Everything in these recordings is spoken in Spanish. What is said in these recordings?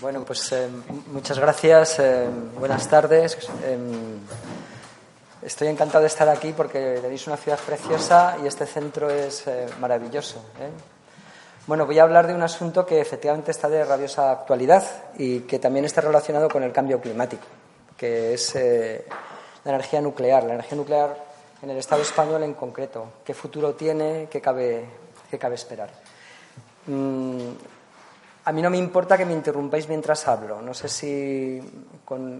Bueno, pues eh, muchas gracias, eh, buenas tardes. Eh, estoy encantado de estar aquí porque tenéis una ciudad preciosa y este centro es maravilloso. Bueno, voy a hablar de un asunto que efectivamente está de rabiosa actualidad y que también está relacionado con el cambio climático, que es la energía nuclear. La energía nuclear en el Estado español en concreto. ¿Qué futuro tiene? ¿Qué cabe, qué cabe esperar? Mm, a mí no me importa que me interrumpáis mientras hablo. No sé si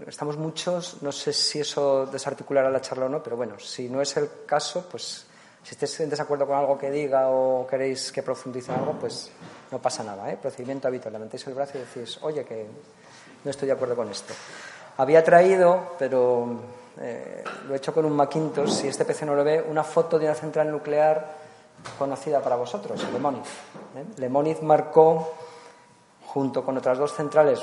estamos muchos, no sé si eso desarticulará la charla o no, pero bueno, si no es el caso, pues si estáis en desacuerdo con algo que diga o queréis que profundice en algo, pues no pasa nada. ¿eh? Procedimiento habitual. Levantáis el brazo y decís, oye, que no estoy de acuerdo con esto. Había traído, pero eh, lo he hecho con un Macintosh, si este PC no lo ve, una foto de una central nuclear conocida para vosotros, Lemoniz. ¿eh? Marcó junto con otras dos centrales,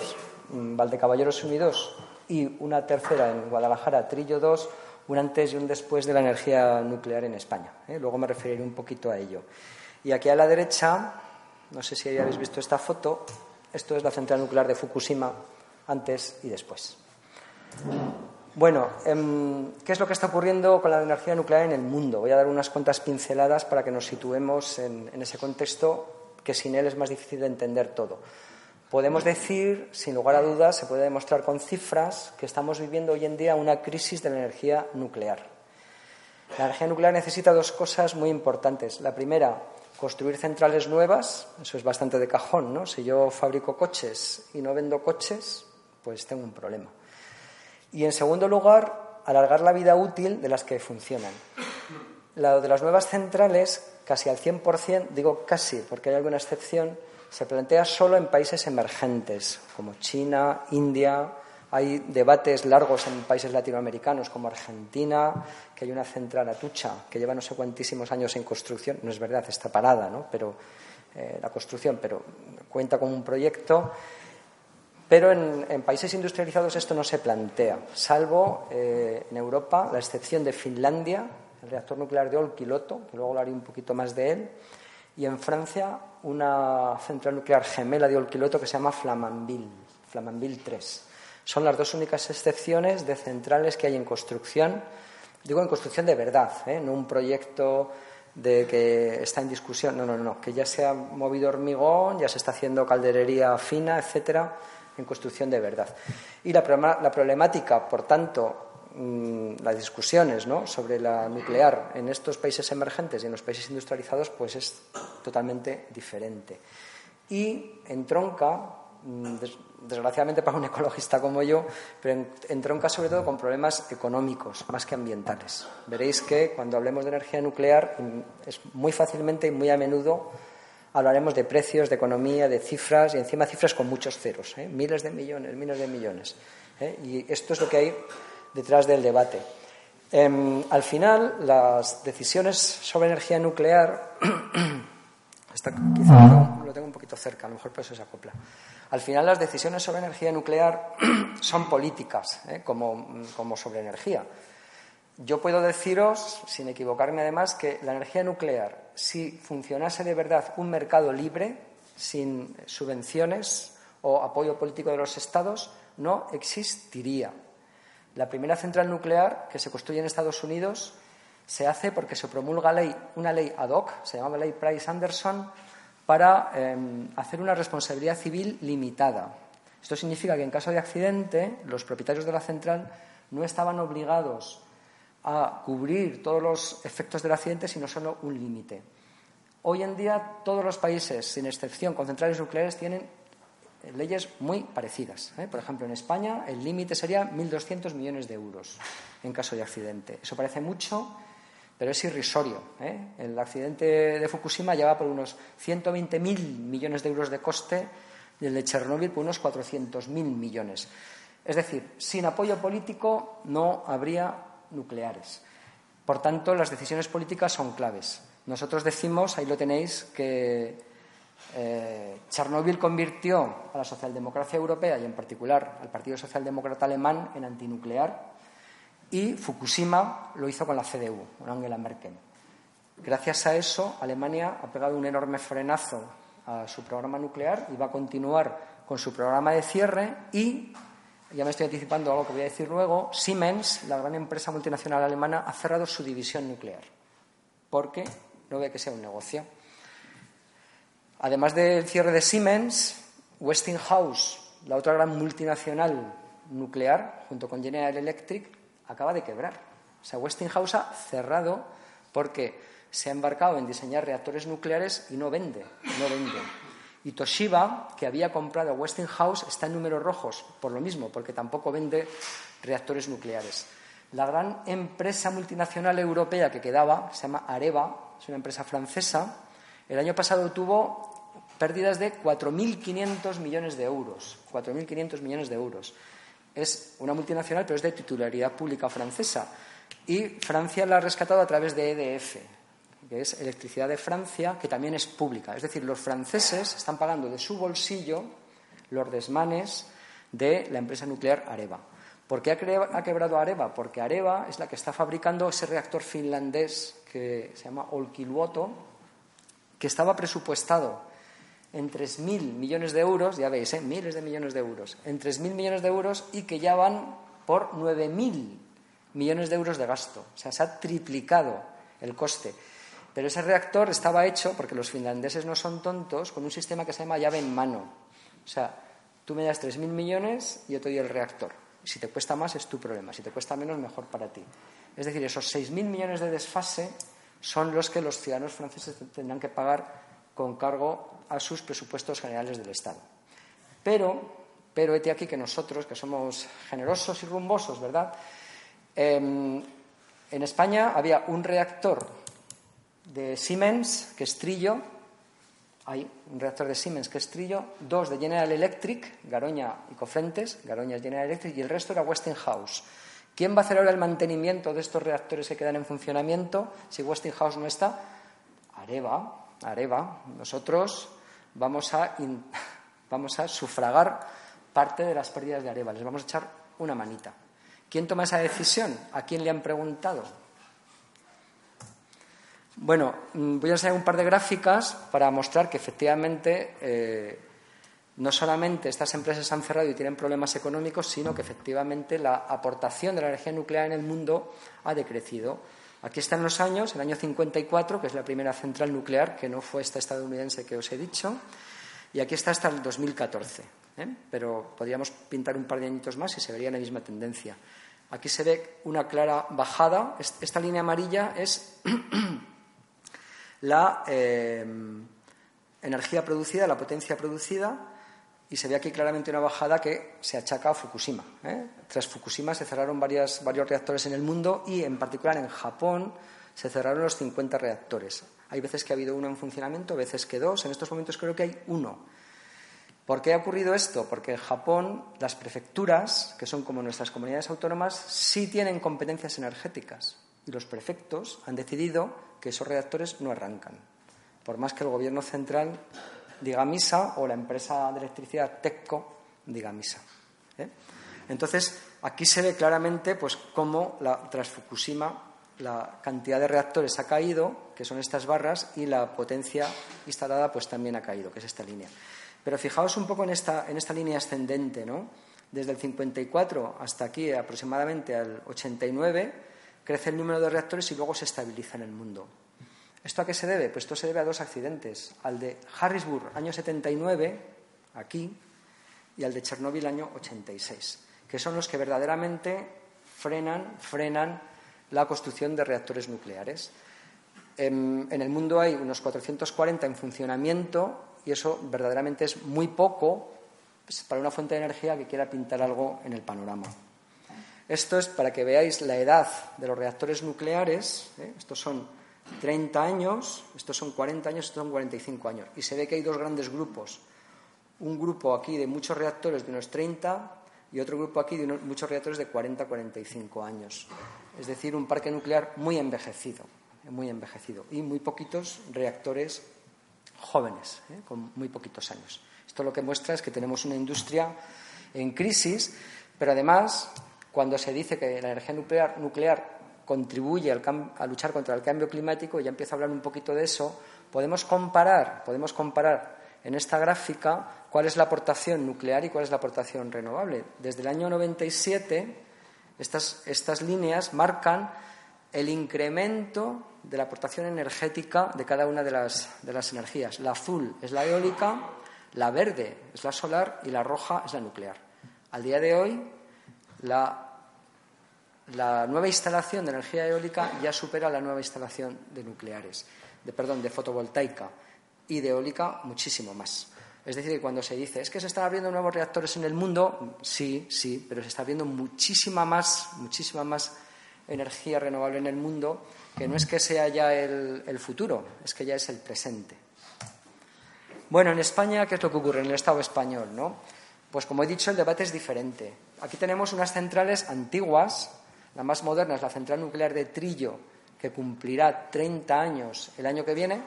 mm, Valdecaballeros Unidos y una tercera en Guadalajara, Trillo 2, un antes y un después de la energía nuclear en España. ¿eh? Luego me referiré un poquito a ello. Y aquí a la derecha, no sé si habéis visto esta foto, esto es la central nuclear de Fukushima antes y después. Bueno, em, ¿qué es lo que está ocurriendo con la energía nuclear en el mundo? Voy a dar unas cuantas pinceladas para que nos situemos en ese contexto que sin él es más difícil de entender todo. Podemos decir, sin lugar a dudas, se puede demostrar con cifras, que estamos viviendo hoy en día una crisis de la energía nuclear. La energía nuclear necesita dos cosas muy importantes. La primera, construir centrales nuevas, eso es bastante de cajón, ¿no? Si yo fabrico coches y no vendo coches, pues tengo un problema. Y en segundo lugar, alargar la vida útil de las que funcionan. La de las nuevas centrales, casi al 100%, digo casi porque hay alguna excepción, se plantea solo en países emergentes, como China, India. Hay debates largos en países latinoamericanos como Argentina, que hay una central Atucha que lleva no sé cuantísimos años en construcción. No es verdad, está parada, ¿no? Pero eh, la construcción, pero cuenta con un proyecto. Pero en, países industrializados esto no se plantea, salvo eh, en Europa, la excepción de Finlandia, el reactor nuclear de Olkiluoto, que luego hablaré un poquito más de él, y en Francia una central nuclear gemela de Olkiluoto que se llama Flamanville, Flamanville 3. Son las dos únicas excepciones de centrales que hay en construcción, digo en construcción de verdad, ¿eh? no un proyecto de que está en discusión, no, no, no, que ya se ha movido hormigón, ya se está haciendo calderería fina, etcétera, en construcción de verdad. Y la problemática, por tanto, Mm, las discusiones sobre la nuclear en estos países emergentes y en los países industrializados pues es totalmente diferente. Y entronca, mm, desgraciadamente para un ecologista como yo, pero entronca sobre todo con problemas económicos más que ambientales. Veréis que cuando hablemos de energía nuclear mm, es muy fácilmente y muy a menudo hablaremos de precios, de economía, de cifras y encima cifras con muchos ceros, ¿eh? miles de millones, miles de millones. ¿eh? Y esto es lo que hay detrás del debate. Em, al final, las decisiones sobre energía nuclear. quizá lo tengo un poquito cerca, a lo mejor por eso se acopla. Al final, las decisiones sobre energía nuclear son políticas, ¿eh? como, como sobre energía. Yo puedo deciros, sin equivocarme además, que la energía nuclear, si funcionase de verdad un mercado libre, sin subvenciones o apoyo político de los Estados, no existiría. La primera central nuclear que se construye en Estados Unidos se hace porque se promulga una ley ad hoc, se llamaba ley Price-Anderson, para em, hacer una responsabilidad civil limitada. Esto significa que en caso de accidente, los propietarios de la central no estaban obligados a cubrir todos los efectos del accidente, sino solo un límite. Hoy en día, todos los países, sin excepción, con centrales nucleares, tienen leyes muy parecidas. ¿eh? Por ejemplo, en España el límite sería 1.200 millones de euros en caso de accidente. Eso parece mucho, pero es irrisorio. ¿eh? El accidente de Fukushima lleva por unos 120.000 millones de euros de coste y el de Chernóbil por unos 400.000 millones. Es decir, sin apoyo político no habría nucleares. Por tanto, las decisiones políticas son claves. Nosotros decimos, ahí lo tenéis, que eh, Chernóbil convirtió a la socialdemocracia europea y en particular al Partido Socialdemócrata Alemán en antinuclear y Fukushima lo hizo con la CDU, con Angela Merkel. Gracias a eso, Alemania ha pegado un enorme frenazo a su programa nuclear y va a continuar con su programa de cierre y, ya me estoy anticipando algo que voy a decir luego, Siemens, la gran empresa multinacional alemana, ha cerrado su división nuclear porque no ve que sea un negocio. Además del cierre de Siemens, Westinghouse, la otra gran multinacional nuclear, junto con General Electric, acaba de quebrar. O sea, Westinghouse ha cerrado porque se ha embarcado en diseñar reactores nucleares y no vende, no vende. Y Toshiba, que había comprado Westinghouse, está en números rojos por lo mismo, porque tampoco vende reactores nucleares. La gran empresa multinacional europea que quedaba, se llama Areva, es una empresa francesa, el año pasado tuvo pérdidas de 4.500 millones de euros. 4.500 millones de euros. Es una multinacional, pero es de titularidad pública francesa. Y Francia la ha rescatado a través de EDF, que es Electricidad de Francia, que también es pública. Es decir, los franceses están pagando de su bolsillo los desmanes de la empresa nuclear Areva. ¿Por qué ha quebrado Areva? Porque Areva es la que está fabricando ese reactor finlandés que se llama Olkiluoto, que estaba presupuestado en 3.000 millones de euros, ya veis, ¿eh? miles de millones de euros, en 3.000 millones de euros y que ya van por 9.000 millones de euros de gasto. O sea, se ha triplicado el coste. Pero ese reactor estaba hecho, porque los finlandeses no son tontos, con un sistema que se llama llave en mano. O sea, tú me das 3.000 millones y yo te doy el reactor. Si te cuesta más es tu problema, si te cuesta menos, mejor para ti. Es decir, esos 6.000 millones de desfase son los que los ciudadanos franceses tendrán que pagar con cargo a sus presupuestos generales del Estado. Pero, pero hete aquí que nosotros, que somos generosos y rumbosos, ¿verdad? Em, en España había un reactor de Siemens, que es Trillo, hay un reactor de Siemens que es Trillo, dos de General Electric, Garoña y Cofrentes, Garoña es General Electric, y el resto era Westinghouse. ¿Quién va a hacer ahora el mantenimiento de estos reactores que quedan en funcionamiento si Westinghouse no está? Areva, Areva. Nosotros vamos a, vamos a sufragar parte de las pérdidas de Areva, les vamos a echar una manita. ¿Quién toma esa decisión? ¿A quién le han preguntado? Bueno, mm, voy a enseñar un par de gráficas para mostrar que efectivamente eh, no solamente estas empresas han cerrado y tienen problemas económicos, sino que efectivamente la aportación de la energía nuclear en el mundo ha decrecido. Aquí están los años, el año 54, que es la primera central nuclear, que no fue esta estadounidense que os he dicho, y aquí está hasta el 2014. ¿eh? Pero podríamos pintar un par de añitos más y se vería la misma tendencia. Aquí se ve una clara bajada. Esta línea amarilla es la eh, energía producida, la potencia producida, y se ve aquí claramente una bajada que se achaca a Fukushima. ¿eh? Tras Fukushima se cerraron varios reactores en el mundo y, en particular, en Japón se cerraron los 50 reactores. Hay veces que ha habido uno en funcionamiento, veces que dos. En estos momentos creo que hay uno. ¿Por qué ha ocurrido esto? Porque en Japón las prefecturas, que son como nuestras comunidades autónomas, sí tienen competencias energéticas y los prefectos han decidido que esos reactores no arrancan, por más que el gobierno central diga misa o la empresa de electricidad TECCO diga misa. ¿eh? Entonces, aquí se ve claramente pues, cómo tras Fukushima la cantidad de reactores ha caído, que son estas barras, y la potencia instalada pues, también ha caído, que es esta línea. Pero fijaos un poco en esta, en esta línea ascendente, ¿no? Desde el 54 hasta aquí, aproximadamente al 89, crece el número de reactores y luego se estabiliza en el mundo. ¿Esto a qué se debe? Pues esto se debe a dos accidentes. Al de Harrisburg, año 79, aquí, y al de Chernóbil, año 86, que son los que verdaderamente frenan, frenan la construcción de reactores nucleares. En, en, el mundo hay unos 440 en funcionamiento y eso verdaderamente es muy poco pues, para una fuente de energía que quiera pintar algo en el panorama. Esto es para que veáis la edad de los reactores nucleares. ¿eh? Estos son 30 años, estos son 40 años, estos son 45 años. Y se ve que hay dos grandes grupos. Un grupo aquí de muchos reactores de unos 30 y otro grupo aquí de muchos reactores de 40 45 años. Es decir, un parque nuclear muy envejecido, muy envejecido. Y muy poquitos reactores jóvenes, ¿eh? con muy poquitos años. Esto lo que muestra es que tenemos una industria en crisis, pero además cuando se dice que la energía nuclear, contribuye a luchar contra el cambio climático, ya empiezo a hablar un poquito de eso, podemos comparar, podemos comparar en esta gráfica cuál es la aportación nuclear y cuál es la aportación renovable. Desde el año 97, estas, estas líneas marcan el incremento de la aportación energética de cada una de las, de las energías. La azul es la eólica, la verde es la solar y la roja es la nuclear. Al día de hoy, la, la nueva instalación de energía eólica ya supera la nueva instalación de nucleares, de, perdón, de fotovoltaica y de eólica muchísimo más. Es decir, cuando se dice, es que se están abriendo nuevos reactores en el mundo, sí, sí, pero se está abriendo muchísima más, muchísima más energía renovable en el mundo, que no es que sea ya el, futuro, es que ya es el presente. Bueno, en España, ¿qué es lo que ocurre en el Estado español? ¿no? Pues como he dicho, el debate es diferente. Aquí tenemos unas centrales antiguas, la más moderna es la central nuclear de Trillo, que cumplirá 30 años el año que viene,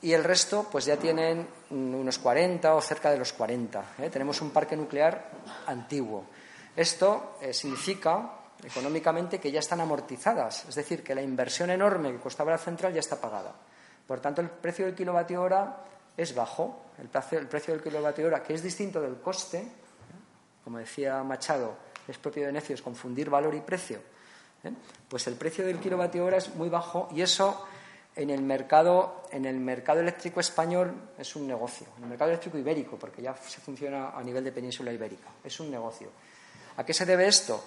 y el resto pues ya tienen unos 40 o cerca de los 40. ¿eh? Tenemos un parque nuclear antiguo. Esto eh, significa económicamente que ya están amortizadas, es decir, que la inversión enorme que costaba la central ya está pagada. Por tanto, el precio del kilovatio hora es bajo. El precio, el precio del kilovatio hora, que es distinto del coste, ¿eh? como decía Machado, es propio de necios confundir valor y precio. ¿eh? Pues el precio del kilovatio hora es muy bajo y eso en el mercado, en el mercado eléctrico español es un negocio. En el mercado eléctrico ibérico, porque ya se funciona a nivel de península ibérica, es un negocio. ¿A qué se debe esto?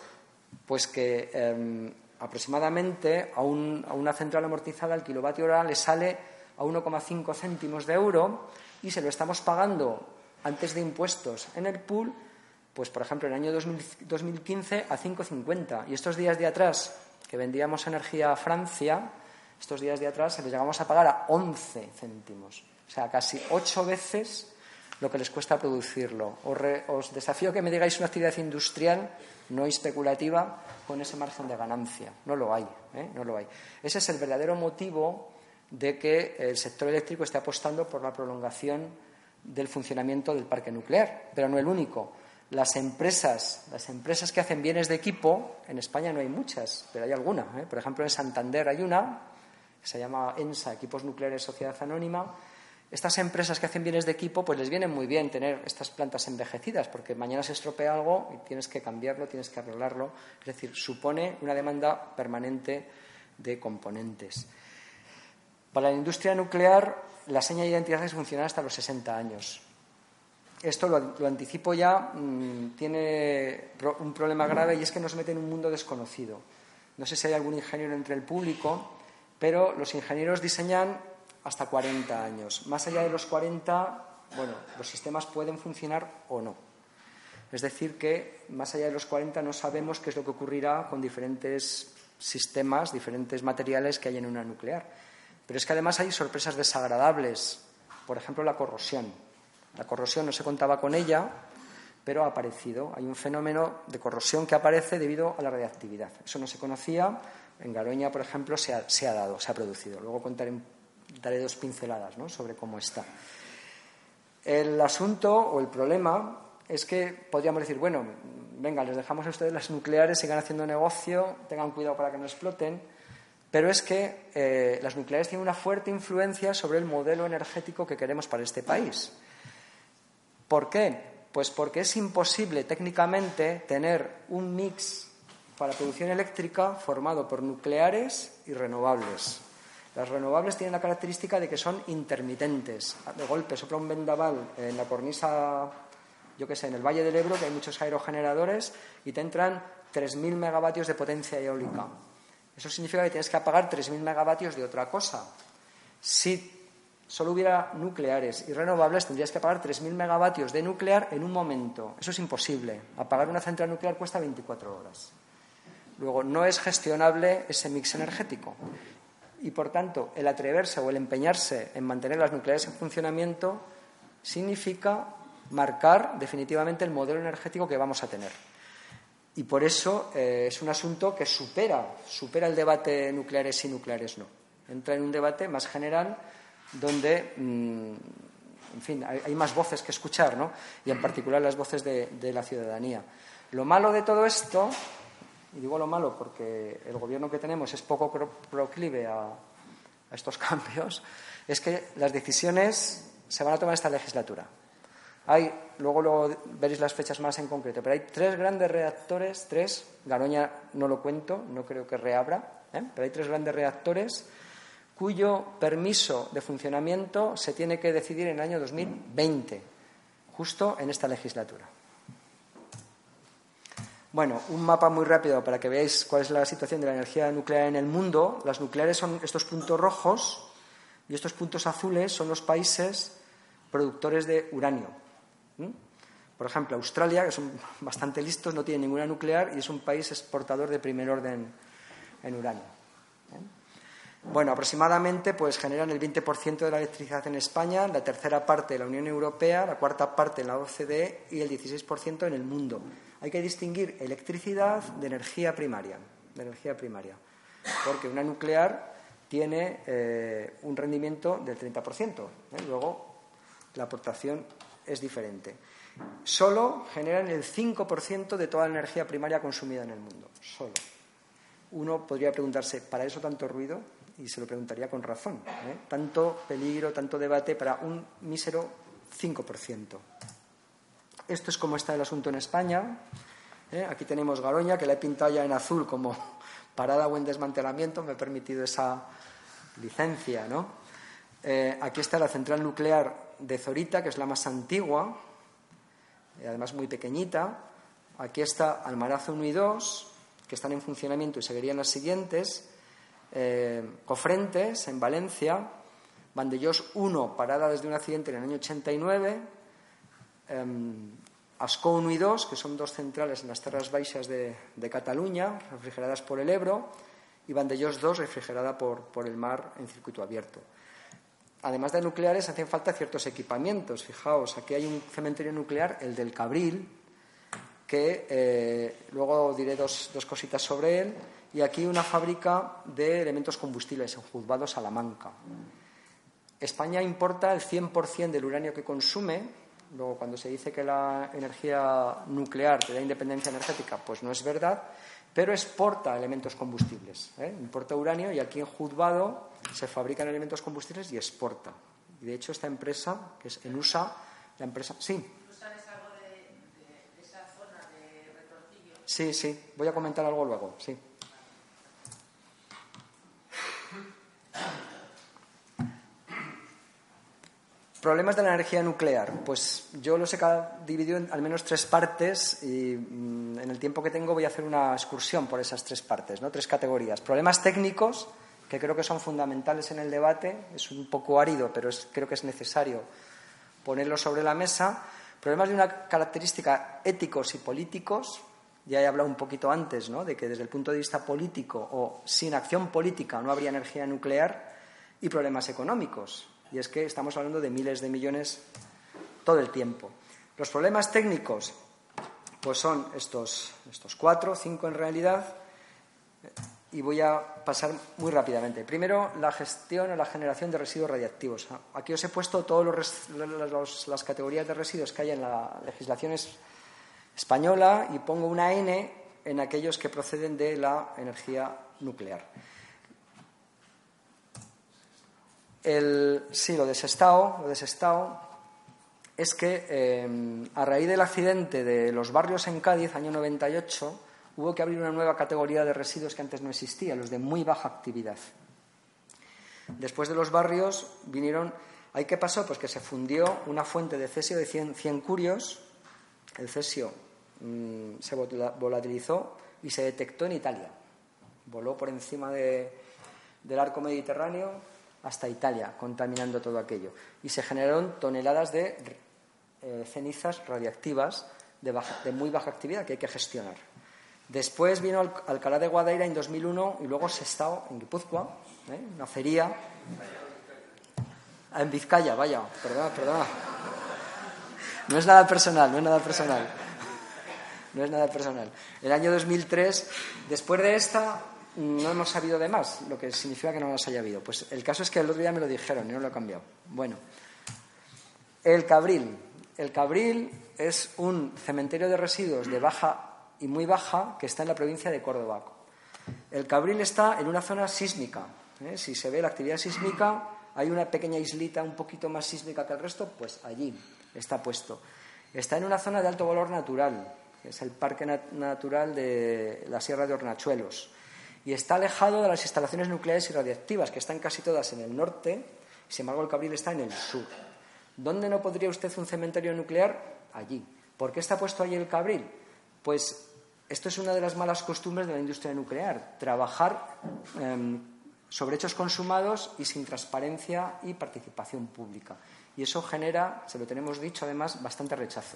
Pues que em, aproximadamente a, una central amortizada el kilovatio hora le sale a 1,5 céntimos de euro y se lo estamos pagando antes de impuestos en el pool, pues por ejemplo en el año 2015 a 5,50. Y estos días de atrás, que vendíamos energía a Francia, estos días de atrás se les llegamos a pagar a 11 céntimos. O sea, casi ocho veces lo que les cuesta producirlo. Os, desafío que me digáis una actividad industrial no especulativa con ese margen de ganancia. No lo hay, ¿eh? no lo hay. Ese es el verdadero motivo de que el sector eléctrico esté apostando por la prolongación del funcionamiento del parque nuclear, pero no el único. Las empresas, las empresas que hacen bienes de equipo, en España no hay muchas, pero hay alguna. ¿eh? Por ejemplo, en Santander hay una, que se llama ENSA, Equipos Nucleares Sociedad Anónima, estas empresas que hacen bienes de equipo, pues les viene muy bien tener estas plantas envejecidas, porque mañana se estropea algo y tienes que cambiarlo, tienes que arreglarlo. Es decir, supone una demanda permanente de componentes. Para la industria nuclear, la seña de identidad es funcionar hasta los 60 años. Esto lo, anticipo ya, mm, tiene un problema grave y es que nos mete en un mundo desconocido. No sé si hay algún ingeniero entre el público, pero los ingenieros diseñan hasta 40 años. Más allá de los 40, bueno, los sistemas pueden funcionar o no. Es decir, que más allá de los 40 no sabemos qué es lo que ocurrirá con diferentes sistemas, diferentes materiales que hay en una nuclear. Pero es que además hay sorpresas desagradables. Por ejemplo, la corrosión. La corrosión no se contaba con ella, pero ha aparecido. Hay un fenómeno de corrosión que aparece debido a la radiactividad. Eso no se conocía. En Garoña, por ejemplo, se ha, dado, se ha producido. Luego contaré daré dos pinceladas sobre cómo está. El asunto o el problema es que podríamos decir, bueno, venga, les dejamos a ustedes las nucleares, sigan haciendo negocio, tengan cuidado para que no exploten, pero es que eh, las nucleares tienen una fuerte influencia sobre el modelo energético que queremos para este país. ¿Por qué? Pues porque es imposible técnicamente tener un mix para producción eléctrica formado por nucleares y renovables. Las renovables tienen la característica de que son intermitentes. De golpe sopla un vendaval en la cornisa, yo qué sé, en el Valle del Ebro, que hay muchos aerogeneradores, y te entran 3.000 megavatios de potencia eólica. Eso significa que tienes que apagar 3.000 megavatios de otra cosa. Si solo hubiera nucleares y renovables, tendrías que apagar 3.000 megavatios de nuclear en un momento. Eso es imposible. Apagar una central nuclear cuesta 24 horas. Luego, no es gestionable ese mix energético y, por tanto, el atreverse o el empeñarse en mantener las nucleares en funcionamiento significa marcar definitivamente el modelo energético que vamos a tener. Y por eso eh, es un asunto que supera, supera el debate nucleares y nucleares no. Entra en un debate más general donde, mm, en fin, hay, más voces que escuchar, ¿no? Y en particular las voces de, de la ciudadanía. Lo malo de todo esto y digo lo malo porque el gobierno que tenemos es poco proclive a, estos cambios, es que las decisiones se van a tomar esta legislatura. Hay, luego, luego veréis las fechas más en concreto, pero hay tres grandes reactores, tres, Garoña no lo cuento, no creo que reabra, ¿eh? pero hay tres grandes reactores cuyo permiso de funcionamiento se tiene que decidir en el año 2020, justo en esta legislatura. Bueno, un mapa muy rápido para que veáis cuál es la situación de la energía nuclear en el mundo. Las nucleares son estos puntos rojos y estos puntos azules son los países productores de uranio. Por ejemplo, Australia, que son bastante listos, no tiene ninguna nuclear y es un país exportador de primer orden en uranio. Bueno, aproximadamente pues generan el 20% de la electricidad en España, la tercera parte en la Unión Europea, la cuarta parte en la OCDE y el 16% en el mundo. Hay que distinguir electricidad de energía primaria, de energía primaria, porque una nuclear tiene eh, un rendimiento del 30%. ¿eh? Luego la aportación es diferente. Solo generan el 5% de toda la energía primaria consumida en el mundo. Solo. Uno podría preguntarse, ¿para eso tanto ruido? Y se lo preguntaría con razón. ¿eh? Tanto peligro, tanto debate para un mísero 5%. Esto es como está el asunto en España. ¿eh? Aquí tenemos Garoña, que la he pintado ya en azul como parada o en desmantelamiento. Me he permitido esa licencia. ¿no? Eh, aquí está la central nuclear de Zorita, que es la más antigua, además muy pequeñita. Aquí está Almarazo 1 y 2, que están en funcionamiento y seguirían las siguientes. Eh, Cofrentes, en Valencia, Vandellós 1, parada desde un accidente en el año 89, eh, Ascó 1 y 2, que son dos centrales en las tierras baixas de, Cataluña, refrigeradas por el Ebro, y Vandellós 2, refrigerada por, por el mar en circuito abierto. Además de nucleares, hacen falta ciertos equipamientos. Fijaos, aquí hay un cementerio nuclear, el del Cabril, que eh, luego diré dos, dos cositas sobre él y aquí una fábrica de elementos combustibles en Juzgado Salamanca. España importa el 100% del uranio que consume. Luego, cuando se dice que la energía nuclear te da independencia energética, pues no es verdad, pero exporta elementos combustibles. ¿eh? Importa uranio y aquí en Juzgado se fabrican elementos combustibles y exporta. Y de hecho, esta empresa, que es ENUSA, la empresa. Sí. sabes algo de, de esa zona de retortillo? Sí, sí. Voy a comentar algo luego. Sí. Problemas de la energía nuclear. Pues yo los he dividido en al menos tres partes y mm, en el tiempo que tengo voy a hacer una excursión por esas tres partes, ¿no? tres categorías. Problemas técnicos, que creo que son fundamentales en el debate, es un poco árido, pero creo que es necesario ponerlo sobre la mesa. Problemas de una característica éticos y políticos, ya he hablado un poquito antes, ¿no? de que desde el punto de vista político o sin acción política no habría energía nuclear, y problemas económicos, y es que estamos hablando de miles de millones todo el tiempo. Los problemas técnicos, pues son estos, estos cuatro, cinco en realidad, y voy a pasar muy rápidamente. Primero, la gestión o la generación de residuos radiactivos. Aquí os he puesto todas las categorías de residuos que hay en la legislación española y pongo una N en aquellos que proceden de la energía nuclear. El, sí, lo desestado, lo desestado es que eh, a raíz del accidente de los barrios en Cádiz, año 98, hubo que abrir una nueva categoría de residuos que antes no existía, los de muy baja actividad. Después de los barrios vinieron. ¿Ahí qué pasó? Pues que se fundió una fuente de cesio de 100, curios. El cesio mm, se volatilizó y se detectó en Italia. Voló por encima del arco mediterráneo, hasta Italia, contaminando todo aquello. Y se generaron toneladas de eh, cenizas radiactivas de, muy baja actividad que hay que gestionar. Después vino Alcalá de Guadaira en 2001 y luego Sestao en Guipúzcoa, ¿eh? una feria. En Vizcaya, vaya, perdona, perdona. No es nada personal, no es nada personal. No es nada personal. El año 2003, después de esta, no hemos sabido de más, lo que significa que no nos haya habido. Pues el caso es que el otro día me lo dijeron y no lo he cambiado. Bueno, el Cabril. El Cabril es un cementerio de residuos de baja y muy baja que está en la provincia de Córdoba. El Cabril está en una zona sísmica. ¿eh? Si se ve la actividad sísmica, hay una pequeña islita un poquito más sísmica que el resto, pues allí está puesto. Está en una zona de alto valor natural, que es el Parque Natural de la Sierra de Hornachuelos. Y está alejado de las instalaciones nucleares y radiactivas, que están casi todas en el norte, sin embargo el Cabril está en el sur. ¿Dónde no podría usted un cementerio nuclear? Allí. ¿Por qué está puesto allí el Cabril? Pues esto es una de las malas costumbres de la industria nuclear, trabajar em, sobre hechos consumados y sin transparencia y participación pública. Y eso genera, se lo tenemos dicho además, bastante rechazo.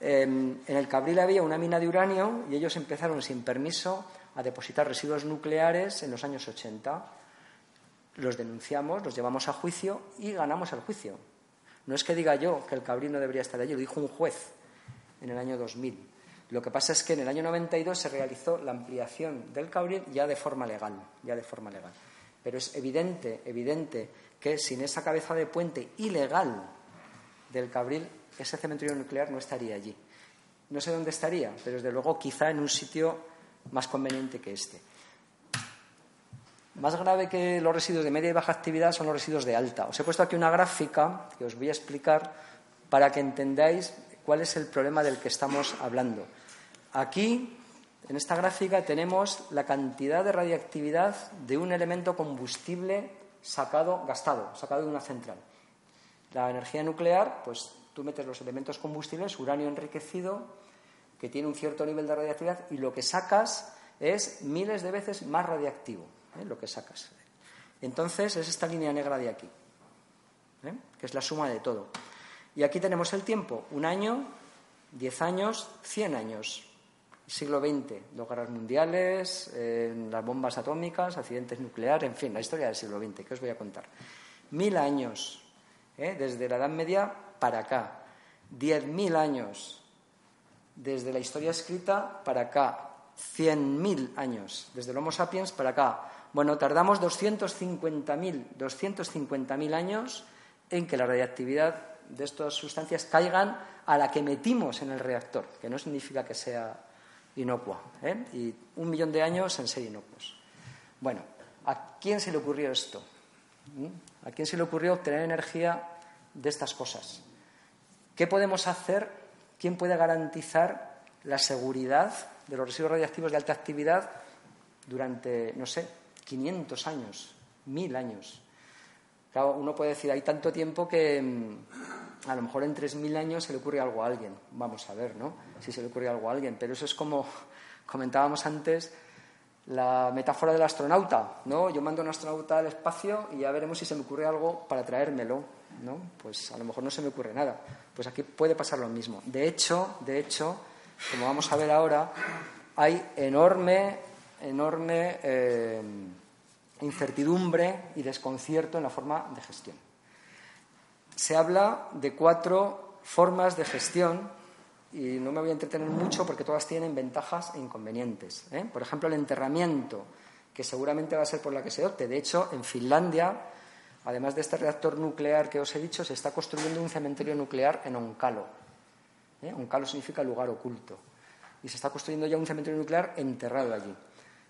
Em, en el Cabril había una mina de uranio y ellos empezaron sin permiso a depositar residuos nucleares en los años 80. Los denunciamos, los llevamos a juicio y ganamos el juicio. No es que diga yo que el Cabril no debería estar allí, lo dijo un juez en el año 2000. Lo que pasa es que en el año 92 se realizó la ampliación del Cabril ya de forma legal, ya de forma legal. Pero es evidente, evidente que sin esa cabeza de puente ilegal del Cabril, ese cementerio nuclear no estaría allí. No sé dónde estaría, pero desde luego quizá en un sitio más conveniente que este. Más grave que los residuos de media y baja actividad son los residuos de alta. Os he puesto aquí una gráfica que os voy a explicar para que entendáis cuál es el problema del que estamos hablando. Aquí, en esta gráfica, tenemos la cantidad de radiactividad de un elemento combustible sacado, gastado, sacado de una central. La energía nuclear, pues tú metes los elementos combustibles, uranio enriquecido, que tiene un cierto nivel de radiactividad, y lo que sacas es miles de veces más radiactivo, ¿eh? lo que sacas. Entonces es esta línea negra de aquí, ¿eh? que es la suma de todo. Y aquí tenemos el tiempo, un año, diez años, cien años. Siglo XX, dos guerras mundiales, las bombas atómicas, accidentes nucleares, en fin, la historia del siglo XX, que os voy a contar. Mil años, ¿eh? desde la Edad Media para acá. Diez mil años, desde la historia escrita para acá. Cien mil años, desde el Homo sapiens para acá. Bueno, tardamos 250.000 250.000 años en que la radiactividad de estas sustancias caigan a la que metimos en el reactor, que no significa que sea inocua. ¿eh? Y un millón de años en ser inocuos. Bueno, ¿a quién se le ocurrió esto? ¿Mm? ¿A quién se le ocurrió obtener energía de estas cosas? ¿Qué podemos hacer? ¿Quién puede garantizar la seguridad de los residuos radiactivos de alta actividad durante, no sé, 500 años, 1000 años? Claro, uno puede decir, hay tanto tiempo que mm, a lo mejor en 3.000 años se le ocurre algo a alguien. Vamos a ver, ¿no? Si se le ocurre algo a alguien. Pero eso es como comentábamos antes, la metáfora del astronauta, ¿no? Yo mando a un astronauta al espacio y ya veremos si se me ocurre algo para traérmelo, ¿no? Pues a lo mejor no se me ocurre nada. Pues aquí puede pasar lo mismo. De hecho, de hecho, como vamos a ver ahora, hay enorme, enorme... Eh, incertidumbre y desconcierto en la forma de gestión. Se habla de cuatro formas de gestión y no me voy a entretener mucho porque todas tienen ventajas e inconvenientes. ¿eh? Por ejemplo, el enterramiento, que seguramente va a ser por la que se opte. De hecho, en Finlandia, además de este reactor nuclear que os he dicho, se está construyendo un cementerio nuclear en Onkalo. ¿eh? Onkalo significa lugar oculto. Y se está construyendo ya un cementerio nuclear enterrado allí.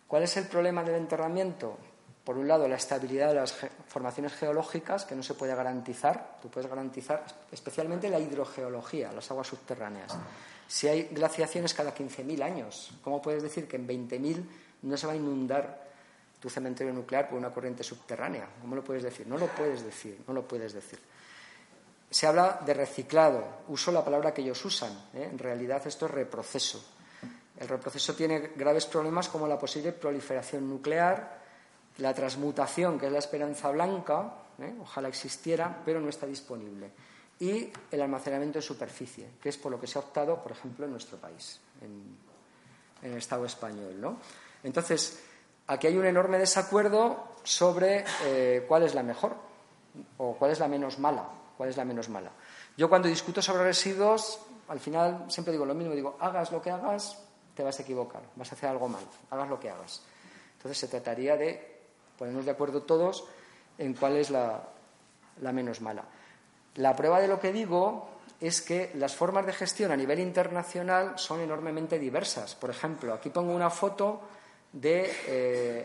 ¿Cuál es el problema del enterramiento? Por un lado, la estabilidad de las formaciones geológicas, que no se puede garantizar. Tú puedes garantizar especialmente la hidrogeología, las aguas subterráneas. Si hay glaciaciones cada 15.000 años, ¿cómo puedes decir que en 20.000 no se va a inundar tu cementerio nuclear por una corriente subterránea? ¿Cómo lo puedes decir? No lo puedes decir, no lo puedes decir. Se habla de reciclado. Uso la palabra que ellos usan. ¿eh? En realidad esto es reproceso. El reproceso tiene graves problemas como la posible proliferación nuclear, la transmutación, que es la esperanza blanca, ¿eh? ojalá existiera, pero no está disponible. Y el almacenamiento en superficie, que es por lo que se ha optado, por ejemplo, en nuestro país, en, el Estado español. ¿no? Entonces, aquí hay un enorme desacuerdo sobre eh, cuál es la mejor o cuál es la menos mala. ¿Cuál es la menos mala? Yo cuando discuto sobre residuos, al final siempre digo lo mismo, digo, hagas lo que hagas, te vas a equivocar, vas a hacer algo mal, hagas lo que hagas. Entonces se trataría de ponernos de acuerdo todos en cuál es la, menos mala. La prueba de lo que digo es que las formas de gestión a nivel internacional son enormemente diversas. Por ejemplo, aquí pongo una foto del de,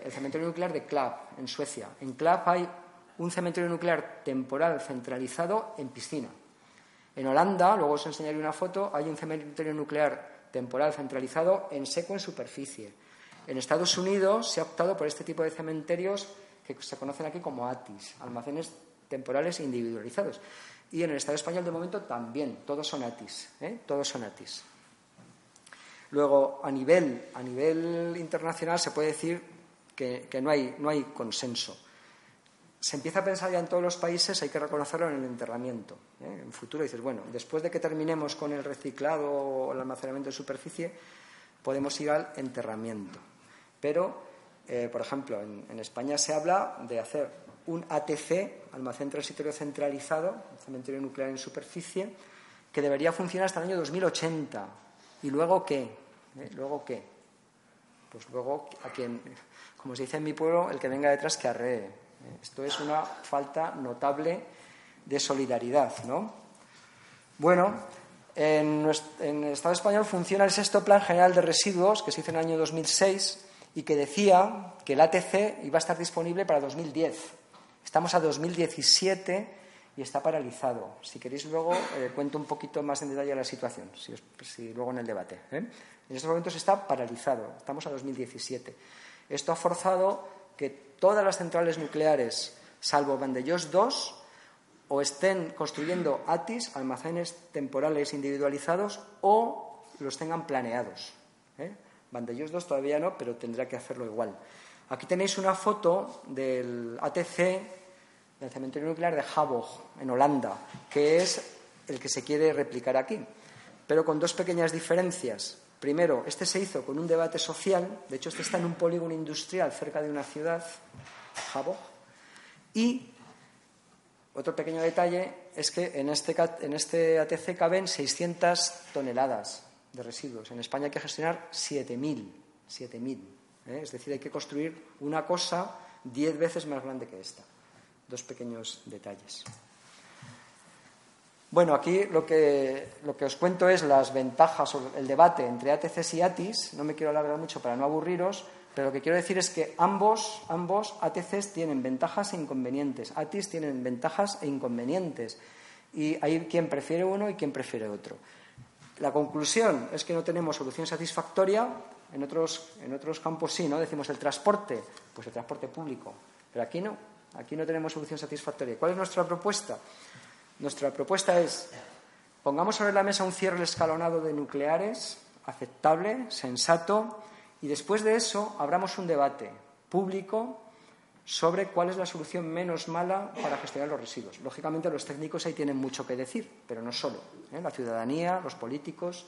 eh, cementerio nuclear de Clap, en Suecia. En Clap hay un cementerio nuclear temporal centralizado en piscina. En Holanda, luego os enseñaré una foto, hay un cementerio nuclear temporal centralizado en seco en superficie. En Estados Unidos se ha optado por este tipo de cementerios que se conocen aquí como ATIS, almacenes temporales individualizados. Y en el Estado español, de momento, también, todos son ATIS. ¿eh? Todos son ATIS. Luego, a nivel, a nivel internacional, se puede decir que, no, hay, no hay consenso se empieza a pensar ya en todos los países, hay que reconocerlo en el enterramiento. ¿eh? En futuro dices, bueno, después de que terminemos con el reciclado o el almacenamiento de superficie, podemos ir al enterramiento. Pero, eh, por ejemplo, en, España se habla de hacer un ATC, almacén transitorio centralizado, cementerio nuclear en superficie, que debería funcionar hasta el año 2080. ¿Y luego qué? ¿Eh? ¿Luego qué? Pues luego, a quien, como se dice en mi pueblo, el que venga detrás que arree. Esto es una falta notable de solidaridad, ¿no? Bueno, en, el Estado español funciona el sexto Plan General de Residuos, que se hizo en el año 2006 y que decía que el ATC iba a estar disponible para 2010. Estamos a 2017 y está paralizado. Si queréis luego eh, cuento un poquito más en detalle la situación, si, luego en el debate. ¿eh? En estos momentos está paralizado. Estamos a 2017. Esto ha forzado que todas las centrales nucleares, salvo Vandellós 2, o estén construyendo ATIS, almacenes temporales individualizados, o los tengan planeados. ¿eh? Vandellós 2 todavía no, pero tendrá que hacerlo igual. Aquí tenéis una foto del ATC, del cementerio nuclear de Habog, en Holanda, que es el que se quiere replicar aquí, pero con dos pequeñas diferencias. Primero, este se hizo con un debate social, de hecho este está en un polígono industrial cerca de una ciudad, Jabo, y otro pequeño detalle es que en este, en este ATC caben 600 toneladas de residuos. En España hay que gestionar 7.000. 7.000 ¿eh? Es decir, hay que construir una cosa 10 veces más grande que esta. Dos pequeños detalles. Bueno, aquí lo que, lo que os cuento es las ventajas o el debate entre ATCs y ATIS. No me quiero alargar mucho para no aburriros, pero lo que quiero decir es que ambos, ambos ATCs tienen ventajas e inconvenientes. ATIS tienen ventajas e inconvenientes. Y hay quien prefiere uno y quien prefiere otro. La conclusión es que no tenemos solución satisfactoria. En otros, en otros campos sí, ¿no? Decimos el transporte, pues el transporte público. Pero aquí no. Aquí no tenemos solución satisfactoria. ¿Cuál es nuestra propuesta? Nuestra propuesta es, pongamos sobre la mesa un cierre escalonado de nucleares, aceptable, sensato, y después de eso abramos un debate público sobre cuál es la solución menos mala para gestionar los residuos. Lógicamente los técnicos ahí tienen mucho que decir, pero no solo. ¿eh? La ciudadanía, los políticos,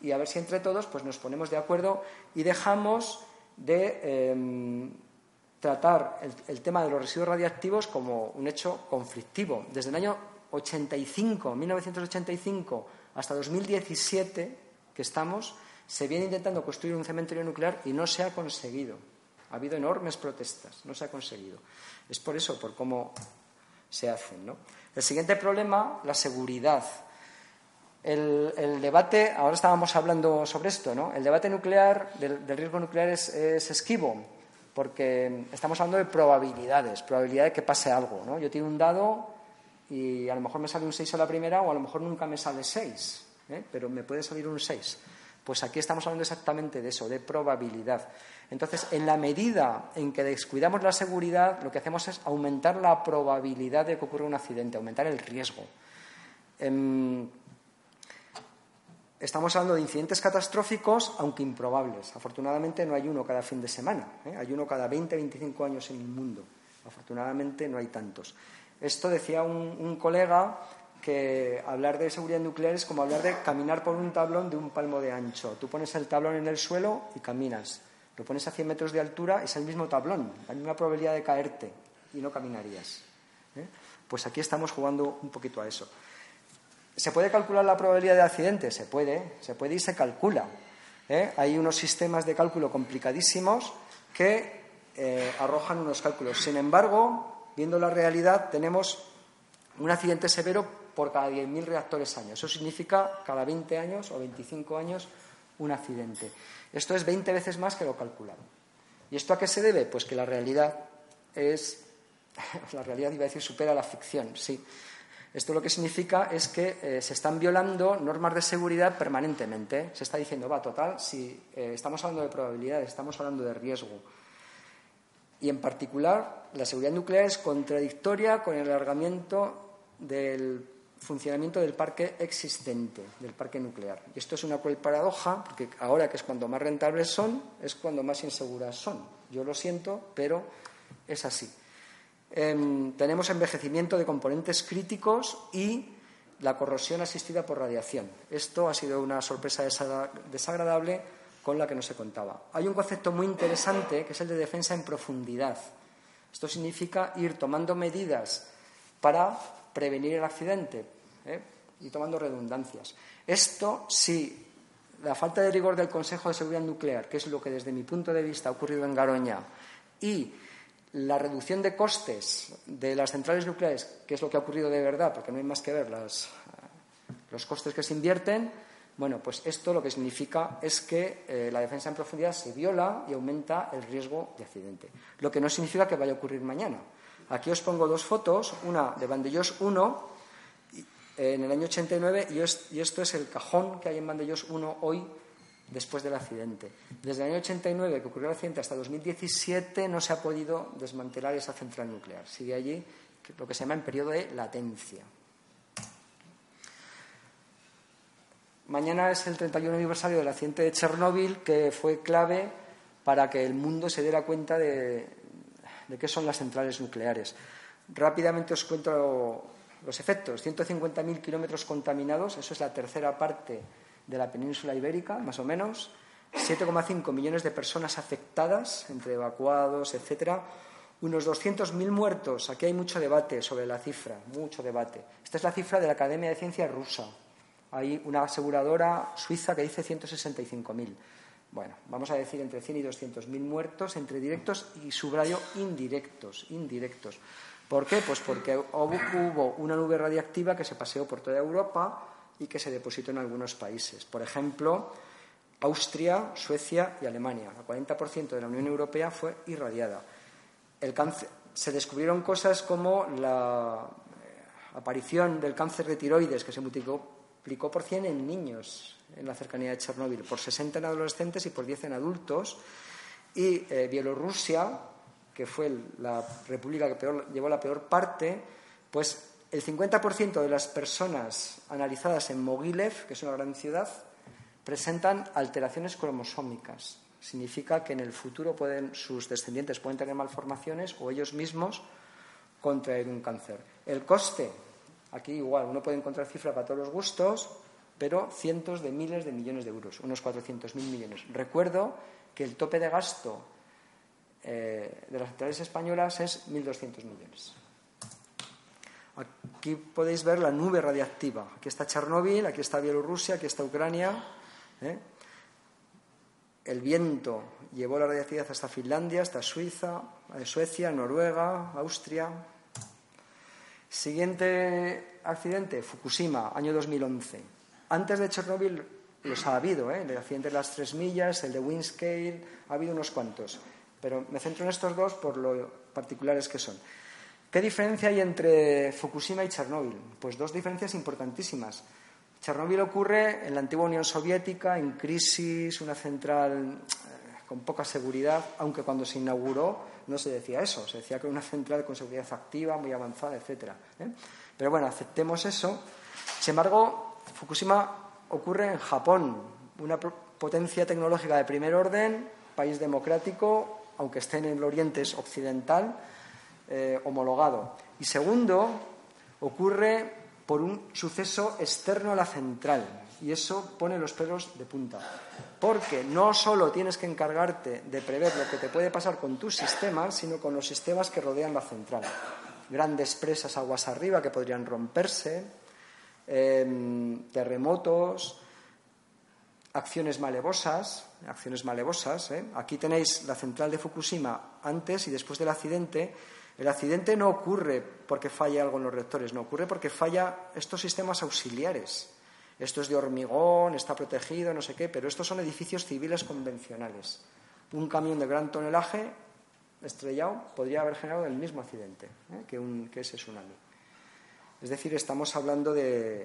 y a ver si entre todos pues, nos ponemos de acuerdo y dejamos de em, tratar el, el, tema de los residuos radiactivos como un hecho conflictivo. Desde el año 85, 1985 hasta 2017 que estamos, se viene intentando construir un cementerio nuclear y no se ha conseguido. Ha habido enormes protestas, no se ha conseguido. Es por eso, por cómo se hacen. ¿no? El siguiente problema, la seguridad. El, debate, ahora estábamos hablando sobre esto, ¿no? El debate nuclear, del, riesgo nuclear es, es, esquivo, porque estamos hablando de probabilidades, probabilidad de que pase algo, ¿no? Yo tengo un dado y a lo mejor me sale un 6 a la primera o a lo mejor nunca me sale 6, ¿eh? pero me puede salir un 6. Pues aquí estamos hablando exactamente de eso, de probabilidad. Entonces, en la medida en que descuidamos la seguridad, lo que hacemos es aumentar la probabilidad de que ocurra un accidente, aumentar el riesgo. Em, estamos hablando de incidentes catastróficos, aunque improbables. Afortunadamente no hay uno cada fin de semana, ¿eh? hay uno cada 20, 25 años en el mundo. Afortunadamente no hay tantos. Esto decía un, colega que hablar de seguridad nuclear es como hablar de caminar por un tablón de un palmo de ancho. Tú pones el tablón en el suelo y caminas. Lo pones a 100 metros de altura, es el mismo tablón, la misma probabilidad de caerte y no caminarías. ¿eh? Pues aquí estamos jugando un poquito a eso. ¿Se puede calcular la probabilidad de accidente? Se puede, se puede y se calcula. ¿eh? Hay unos sistemas de cálculo complicadísimos que eh, arrojan unos cálculos. Sin embargo, viendo la realidad, tenemos un accidente severo por cada 10.000 reactores años. Eso significa cada 20 años o 25 años un accidente. Esto es 20 veces más que lo calculado. ¿Y esto a qué se debe? Pues que la realidad es la realidad iba a decir supera la ficción, sí. Esto lo que significa es que eh, se están violando normas de seguridad permanentemente. Se está diciendo, va, total, si eh, estamos hablando de probabilidades, estamos hablando de riesgo. Y en particular, la seguridad nuclear es contradictoria con el alargamiento del funcionamiento del parque existente, del parque nuclear. Y esto es una cruel paradoja, porque ahora que es cuando más rentables son, es cuando más inseguras son. Yo lo siento, pero es así. Em, tenemos envejecimiento de componentes críticos y la corrosión asistida por radiación. Esto ha sido una sorpresa desagradable con la que no se contaba. Hay un concepto muy interesante que es el de defensa en profundidad. Esto significa ir tomando medidas para prevenir el accidente ¿eh? y tomando redundancias. Esto, si la falta de rigor del Consejo de Seguridad Nuclear, que es lo que desde mi punto de vista ha ocurrido en Garoña, y la reducción de costes de las centrales nucleares, que es lo que ha ocurrido de verdad, porque no hay más que ver los costes que se invierten, bueno, pues esto lo que significa es que eh, la defensa en profundidad se viola y aumenta el riesgo de accidente. Lo que no significa que vaya a ocurrir mañana. Aquí os pongo dos fotos, una de Vandellós 1 en el año 89 y esto es el cajón que hay en Vandellós 1 hoy después del accidente. Desde el año 89 que ocurrió el accidente hasta 2017 no se ha podido desmantelar esa central nuclear. Sigue allí lo que se llama en periodo de latencia. Mañana es el 31 aniversario del accidente de Chernóbil, que fue clave para que el mundo se diera cuenta de, de qué son las centrales nucleares. Rápidamente os cuento los efectos. 150.000 kilómetros contaminados, eso es la tercera parte de la península ibérica, más o menos, 7,5 millones de personas afectadas, entre evacuados, etcétera, unos 200.000 muertos. Aquí hay mucho debate sobre la cifra, mucho debate. Esta es la cifra de la Academia de Ciencias rusa. Hay una aseguradora suiza que dice 165.000. Bueno, vamos a decir entre 100 y 200.000 muertos entre directos y subrayo indirectos, indirectos. ¿Por qué? Pues porque hubo una nube radiactiva que se paseó por toda Europa y que se depositó en algunos países. Por ejemplo, Austria, Suecia y Alemania. El 40% de la Unión Europea fue irradiada. se descubrieron cosas como la eh, aparición del cáncer de tiroides, que se multiplicó por 100 en niños en la cercanía de Chernóbil, por 60 en adolescentes y por 10 en adultos. Y eh, Bielorrusia, que fue la república que peor, llevó la peor parte, pues el 50% de las personas analizadas en Mogilev, que es una gran ciudad, presentan alteraciones cromosómicas. Significa que en el futuro pueden, sus descendientes pueden tener malformaciones o ellos mismos contraer un cáncer. El coste, aquí igual, uno puede encontrar cifra para todos los gustos, pero cientos de miles de millones de euros, unos 400.000 millones. Recuerdo que el tope de gasto eh, de las centrales españolas es 1.200 millones. Aquí podéis ver la nube radiactiva. Aquí está Chernóbil, aquí está Bielorrusia, aquí está Ucrania. ¿eh? El viento llevó la radiactividad hasta Finlandia, hasta Suiza, eh, Suecia, Noruega, Austria. Siguiente accidente, Fukushima, año 2011. Antes de Chernóbil los ha habido, ¿eh? el accidente de las tres millas, el de Windscale, ha habido unos cuantos. Pero me centro en estos dos por lo particulares que son. ¿Qué diferencia hay entre Fukushima y Chernóbil? Pues dos diferencias importantísimas. Chernóbil ocurre en la antigua Unión Soviética, en crisis, una central eh, con poca seguridad, aunque cuando se inauguró no se decía eso, se decía que era una central con seguridad activa, muy avanzada, etc. ¿eh? Pero bueno, aceptemos eso. Sin embargo, Fukushima ocurre en Japón, una potencia tecnológica de primer orden, país democrático, aunque esté en el oriente occidental, eh, homologado. Y segundo, ocurre por un suceso externo a la central. Y eso pone los pelos de punta. Porque no solo tienes que encargarte de prever lo que te puede pasar con tus sistemas, sino con los sistemas que rodean la central. Grandes presas aguas arriba que podrían romperse, em, terremotos, acciones malevosas, acciones malevosas. ¿eh? Aquí tenéis la central de Fukushima antes y después del accidente el accidente no ocurre porque falle algo en los reactores, no ocurre porque falla estos sistemas auxiliares. Esto es de hormigón, está protegido, no sé qué, pero estos son edificios civiles convencionales. Un camión de gran tonelaje estrellado podría haber generado el mismo accidente ¿eh? que, un, que ese tsunami. Es decir, estamos hablando de,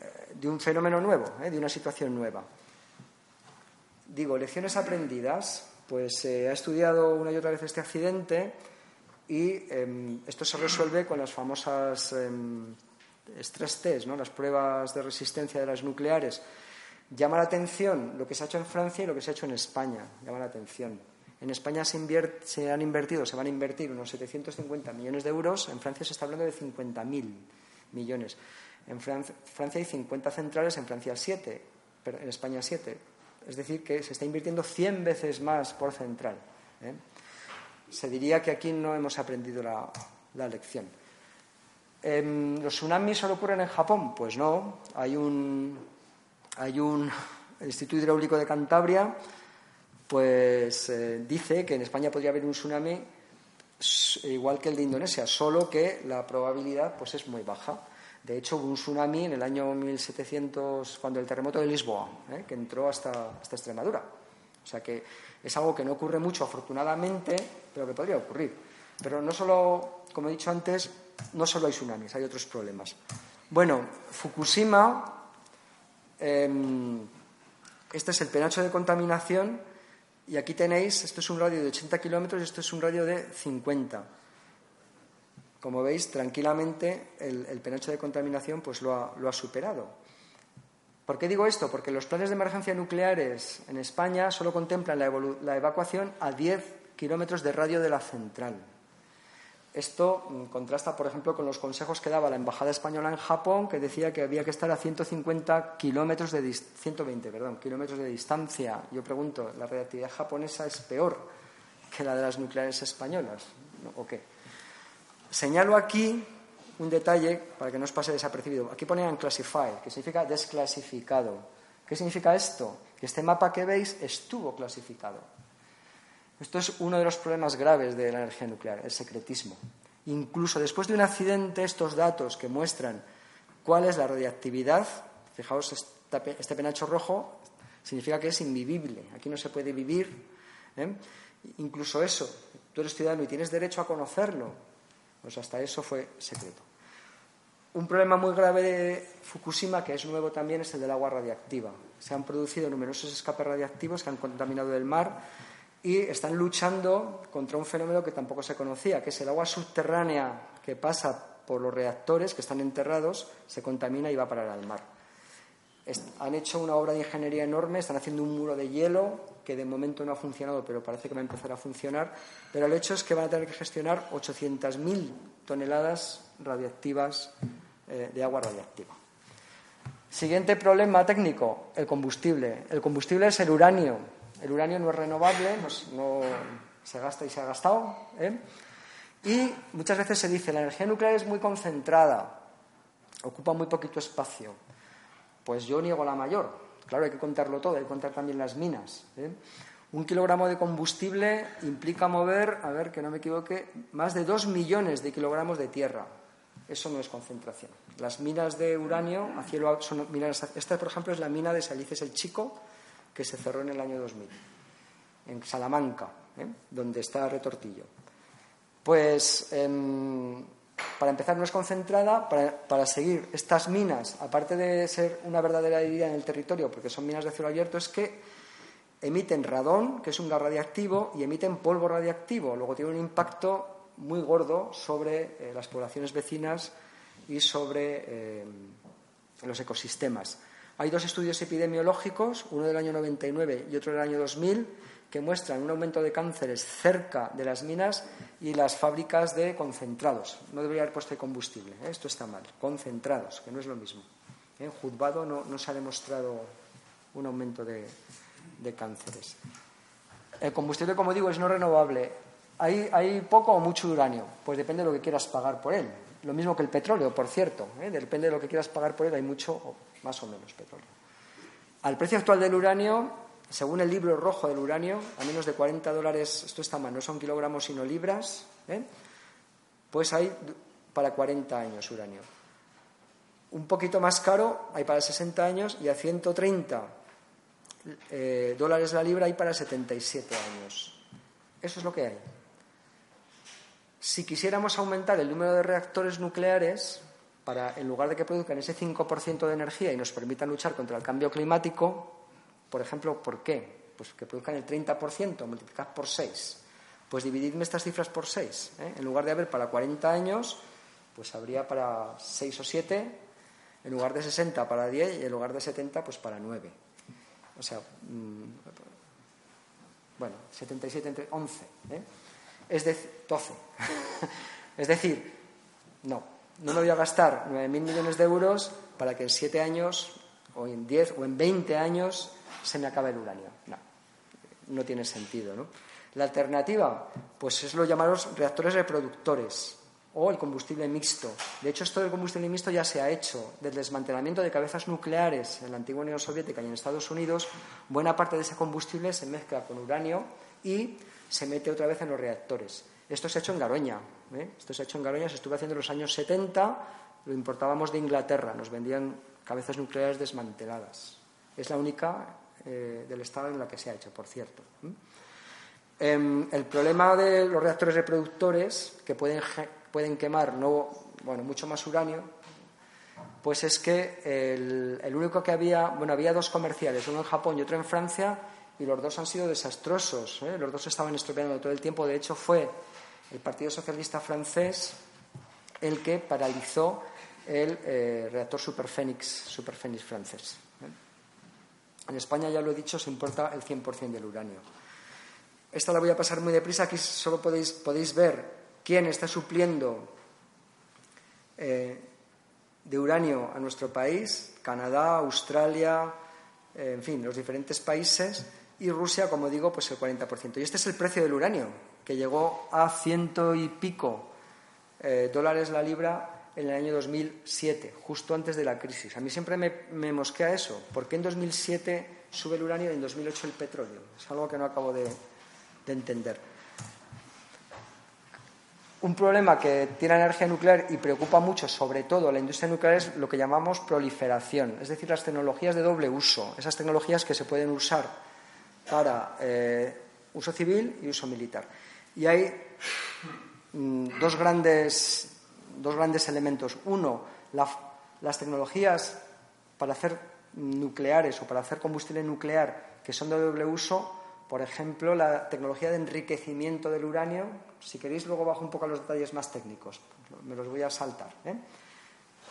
eh, un fenómeno nuevo, ¿eh? de una situación nueva. Digo, lecciones aprendidas, pues se ha estudiado una y otra vez este accidente y em, esto se resuelve con las famosas em, stress test, ¿no? las pruebas de resistencia de las nucleares. Llama la atención lo que se ha hecho en Francia y lo que se ha hecho en España. Llama la atención. En España se, se han invertido, se van a invertir unos 750 millones de euros. En Francia se está hablando de 50.000 millones. En Francia, hay 50 centrales, en Francia 7, pero en España 7. Es decir, que se está invirtiendo 100 veces más por central. ¿eh? Se diría que aquí no hemos aprendido la lección. Em, ¿Los tsunamis solo ocurren en Japón? Pues no. Hay un, hay un Instituto Hidráulico de Cantabria, pues eh, dice que en España podría haber un tsunami igual que el de Indonesia, solo que la probabilidad pues es muy baja. De hecho, hubo un tsunami en el año 1700, cuando el terremoto de Lisboa, ¿eh? que entró hasta, hasta Extremadura. O sea que es algo que no ocurre mucho, afortunadamente, pero que podría ocurrir. Pero no solo, como he dicho antes, no solo hay tsunamis, hay otros problemas. Bueno, Fukushima, em, este es el penacho de contaminación y aquí tenéis, esto es un radio de 80 kilómetros y esto es un radio de 50. Como veis, tranquilamente el, penacho de contaminación pues lo ha, superado. ¿Por qué digo esto? Porque los planes de emergencia nucleares en España solo contemplan la, la evacuación a 10 kilómetros de radio de la central. Esto mm, contrasta, por ejemplo, con los consejos que daba la Embajada Española en Japón, que decía que había que estar a 150 kilómetros de 120 perdón, kilómetros de distancia. Yo pregunto, ¿la reactividad japonesa es peor que la de las nucleares españolas? ¿O qué? Señalo aquí un detalle para que no os pase desapercibido. Aquí ponían classified, que significa desclasificado. ¿Qué significa esto? Que este mapa que veis estuvo clasificado. Esto es uno de los problemas graves de la energía nuclear, el secretismo. Incluso después de un accidente, estos datos que muestran cuál es la radiactividad, fijaos, este penacho rojo significa que es invivible, aquí no se puede vivir. ¿eh? Incluso eso, tú eres ciudadano y tienes derecho a conocerlo, pues hasta eso fue secreto. Un problema muy grave de Fukushima, que es nuevo también, es el del agua radiactiva. Se han producido numerosos escapes radiactivos que han contaminado el mar y están luchando contra un fenómeno que tampoco se conocía, que es el agua subterránea que pasa por los reactores que están enterrados, se contamina y va a parar al mar. Han hecho una obra de ingeniería enorme, están haciendo un muro de hielo que de momento no ha funcionado, pero parece que va a empezar a funcionar. Pero el hecho es que van a tener que gestionar 800.000 toneladas radiactivas eh, de agua radiactiva. Siguiente problema técnico, el combustible. El combustible es el uranio, el uranio no es renovable, no, se gasta y se ha gastado. ¿eh? Y muchas veces se dice, la energía nuclear es muy concentrada, ocupa muy poquito espacio. Pues yo niego la mayor. Claro, hay que contarlo todo, hay que contar también las minas. ¿eh? Un kilogramo de combustible implica mover, a ver que no me equivoque, más de dos millones de kilogramos de tierra. Eso no es concentración. Las minas de uranio a cielo son minas. Esta, por ejemplo, es la mina de Salices el Chico, que se cerró en el año 2000, en Salamanca, ¿eh? donde está Retortillo. Pues, em, para empezar, no es concentrada. Para, seguir estas minas, aparte de ser una verdadera herida en el territorio, porque son minas de cielo abierto, es que emiten radón, que es un gas radiactivo, y emiten polvo radiactivo. Luego tiene un impacto muy gordo sobre eh, las poblaciones vecinas y sobre em, los ecosistemas. Hay dos estudios epidemiológicos, uno del año 99 y otro del año 2000, que muestran un aumento de cánceres cerca de las minas y las fábricas de concentrados. No debería haber puesto de combustible, ¿eh? esto está mal. Concentrados, que no es lo mismo. ¿eh? En juzgado no, se ha demostrado un aumento de, cánceres. El combustible, como digo, es no renovable. ¿Hay, ¿Hay, poco o mucho uranio? Pues depende de lo que quieras pagar por él. Lo mismo que el petróleo, por cierto. ¿eh? Depende de lo que quieras pagar por él, hay mucho más o menos petróleo. Al precio actual del uranio, según el libro rojo del uranio, a menos de 40 dólares, esto está mal, no son kilogramos sino libras, ¿eh? pues hay para 40 años uranio. Un poquito más caro hay para 60 años y a 130 eh, dólares la libra hay para 77 años. Eso es lo que hay. Si quisiéramos aumentar el número de reactores nucleares, para, en lugar de que produzcan ese 5% de energía y nos permitan luchar contra el cambio climático, por ejemplo, ¿por qué? Pues que produzcan el 30%, multiplicad por 6. Pues divididme estas cifras por 6. ¿eh? En lugar de haber para 40 años, pues habría para 6 o 7, en lugar de 60 para 10 y en lugar de 70 pues para 9. O sea, mm, bueno, 77 entre 11. ¿eh? Es decir, 12. es decir, no, no me voy a gastar 9.000 millones de euros para que en 7 años, o en 10 o en 20 años, se me acabe el uranio. No, no tiene sentido. ¿no? La alternativa, pues es lo llamados reactores reproductores o el combustible mixto. De hecho, esto del combustible mixto ya se ha hecho. Del desmantelamiento de cabezas nucleares en la antigua Unión Soviética y en Estados Unidos, buena parte de ese combustible se mezcla con uranio y se mete otra vez en los reactores. Esto se ha hecho en Garoña. ¿Eh? Esto se ha hecho en Garoña, se estuvo haciendo en los años 70, lo importábamos de Inglaterra, nos vendían cabezas nucleares desmanteladas. Es la única eh, del Estado en la que se ha hecho, por cierto. Em, el problema de los reactores reproductores, que pueden, pueden quemar no, bueno, mucho más uranio, pues es que el, único que había, bueno, había dos comerciales, uno en Japón y otro en Francia, y los dos han sido desastrosos. ¿eh? Los dos estaban estropeando todo el tiempo. De hecho, fue el Partido Socialista francés el que paralizó el eh, reactor Superfénix, Superfénix francés. ¿eh? En España, ya lo he dicho, se importa el 100% del uranio. Esta la voy a pasar muy deprisa. Aquí solo podéis, ver quién está supliendo de uranio a nuestro país. Canadá, Australia, en fin, los diferentes países y Rusia, como digo, pues el 40%. Y este es el precio del uranio, que llegó a ciento y pico eh, dólares la libra en el año 2007, justo antes de la crisis. A mí siempre me, mosquea eso. ¿Por qué en 2007 sube el uranio y en 2008 el petróleo? Es algo que no acabo de, de entender. Un problema que tiene la energía nuclear y preocupa mucho, sobre todo a la industria nuclear, es lo que llamamos proliferación, es decir, las tecnologías de doble uso, esas tecnologías que se pueden usar para eh, uso civil y uso militar. Y hay mm, dos, grandes, dos grandes elementos. Uno, las tecnologías para hacer nucleares o para hacer combustible nuclear que son de doble uso, por ejemplo, la tecnología de enriquecimiento del uranio. Si queréis, luego bajo un poco a los detalles más técnicos. Me los voy a saltar. ¿eh?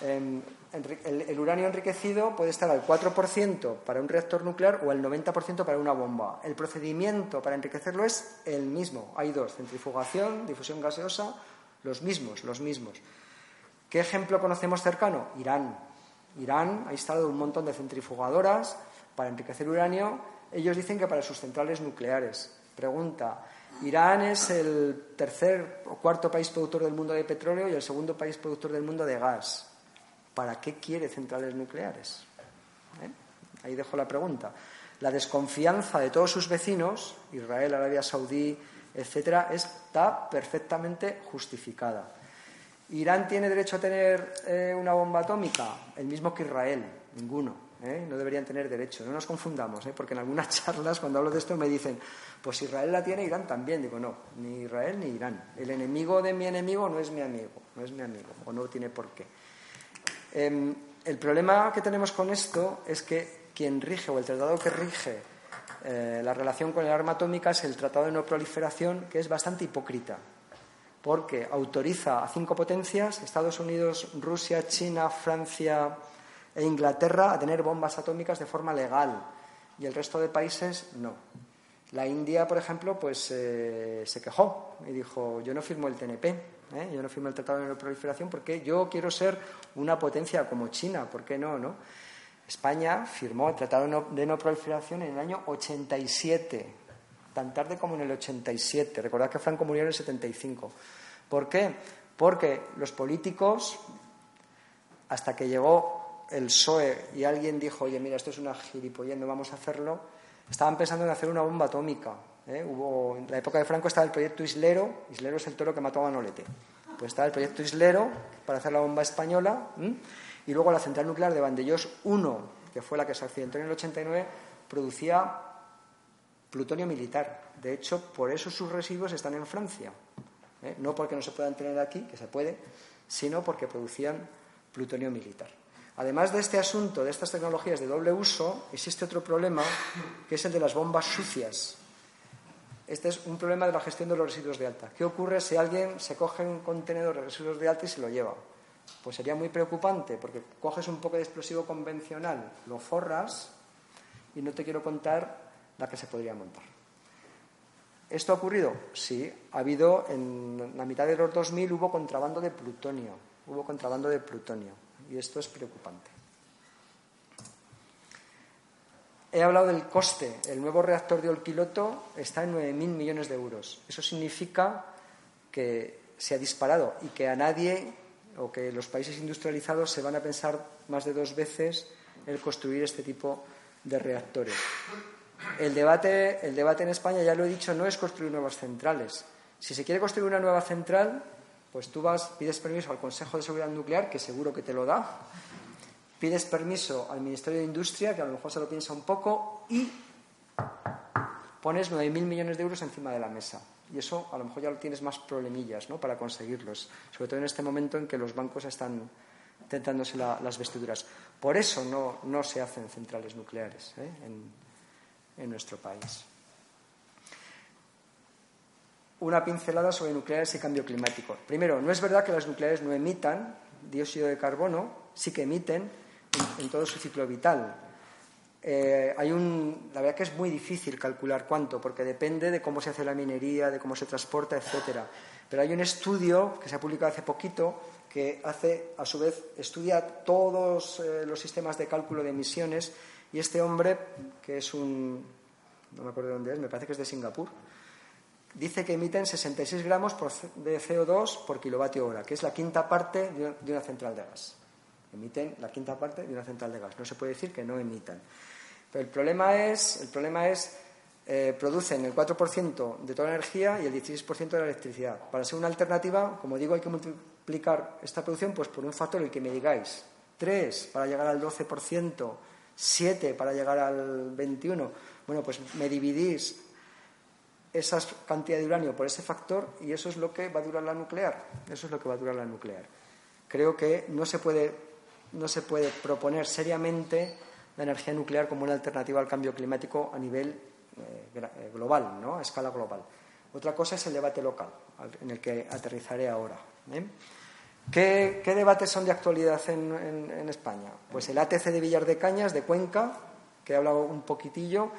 Em, el, uranio enriquecido puede estar al 4% para un reactor nuclear o al 90% para una bomba. El procedimiento para enriquecerlo es el mismo. Hay dos, centrifugación, difusión gaseosa, los mismos, los mismos. ¿Qué ejemplo conocemos cercano? Irán. Irán ha instalado un montón de centrifugadoras para enriquecer uranio. Ellos dicen que para sus centrales nucleares. Pregunta, Irán es el tercer o cuarto país productor del mundo de petróleo y el segundo país productor del mundo de gas. ¿Para qué quiere centrales nucleares? ¿Eh? Ahí dejo la pregunta. La desconfianza de todos sus vecinos, Israel, Arabia Saudí, etcétera, está perfectamente justificada. ¿Irán tiene derecho a tener eh, una bomba atómica? El mismo que Israel, ninguno. ¿eh? No deberían tener derecho. No nos confundamos, porque en algunas charlas, cuando hablo de esto, me dicen, pues Israel la tiene, Irán también. Digo, no, ni Israel ni Irán. El enemigo de mi enemigo no es mi amigo, no es mi amigo, o no tiene por qué. Em, el problema que tenemos con esto es que quien rige o el tratado que rige eh, la relación con el arma atómica es el Tratado de No Proliferación, que es bastante hipócrita, porque autoriza a cinco potencias, Estados Unidos, Rusia, China, Francia e Inglaterra, a tener bombas atómicas de forma legal y el resto de países no. La India, por ejemplo, pues eh, se quejó y dijo, yo no firmo el TNP, ¿eh? Yo no firmo el Tratado de No Proliferación porque yo quiero ser una potencia como China. ¿Por qué no? no? España firmó el Tratado de no, Proliferación en el año 87, tan tarde como en el 87. Recordad que Franco murió en el 75. ¿Por qué? Porque los políticos, hasta que llegó el PSOE y alguien dijo, oye, mira, esto es una gilipollez, no vamos a hacerlo, estaban pensando en hacer una bomba atómica. ¿Eh? Hubo, en la época de Franco estaba el proyecto Islero, Islero es el toro que mató a Manolete. Pues estaba el proyecto Islero para hacer la bomba española y luego la central nuclear de Vandellós 1, que fue la que se accidentó en el 89, producía plutonio militar. De hecho, por eso sus residuos están en Francia. ¿eh? No porque no se puedan tener aquí, que se puede, sino porque producían plutonio militar. Además de este asunto, de estas tecnologías de doble uso, existe otro problema, que es el de las bombas sucias. Este es un problema de la gestión de los residuos de alta. ¿Qué ocurre si alguien se coge un contenedor de residuos de alta y se lo lleva? Pues sería muy preocupante, porque coges un poco de explosivo convencional, lo forras y no te quiero contar la que se podría montar. ¿Esto ha ocurrido? Sí, ha habido en la mitad de los 2000 hubo contrabando de plutonio, hubo contrabando de plutonio y esto es preocupante. He hablado del coste. El nuevo reactor de Olquiloto está en 9.000 millones de euros. Eso significa que se ha disparado y que a nadie o que los países industrializados se van a pensar más de dos veces el construir este tipo de reactores. El debate, el debate en España, ya lo he dicho, no es construir nuevas centrales. Si se quiere construir una nueva central, pues tú vas, pides permiso al Consejo de Seguridad Nuclear, que seguro que te lo da, pides permiso al Ministerio de Industria, que a lo mejor se lo piensa un poco, y pones 9.000 millones de euros encima de la mesa. Y eso a lo mejor ya lo tienes más problemillas ¿no? para conseguirlos, sobre todo en este momento en que los bancos están tentándose las vestiduras. Por eso no, no se hacen centrales nucleares ¿eh? en, en nuestro país. Una pincelada sobre nucleares y cambio climático. Primero, no es verdad que las nucleares no emitan dióxido de carbono, sí que emiten en, todo su ciclo vital. Eh, hay un, la verdad que es muy difícil calcular cuánto, porque depende de cómo se hace la minería, de cómo se transporta, etcétera. Pero hay un estudio que se ha publicado hace poquito que hace, a su vez, estudia todos eh, los sistemas de cálculo de emisiones y este hombre, que es un, no me acuerdo de dónde es, me parece que es de Singapur, dice que emiten 66 gramos de CO2 por kilovatio hora, que es la quinta parte de una central de gas. Emiten la quinta parte de una central de gas. No se puede decir que no emitan. Pero el problema es, el problema es eh, producen el 4% de toda la energía y el 16% de la electricidad. Para ser una alternativa, como digo, hay que multiplicar esta producción pues, por un factor el que me digáis. 3 para llegar al 12%, 7 para llegar al 21%. Bueno, pues me dividís esa cantidad de uranio por ese factor y eso es lo que va a durar la nuclear. Eso es lo que va a durar la nuclear. Creo que no se puede, no se puede proponer seriamente la energía nuclear como una alternativa al cambio climático a nivel eh, eh, global, ¿no? a escala global. Otra cosa es el debate local, en el que aterrizaré ahora. ¿eh? ¿Qué, debates son de actualidad en, España? Pues el ATC de Villar de Cañas, de Cuenca, que he hablado un poquitillo,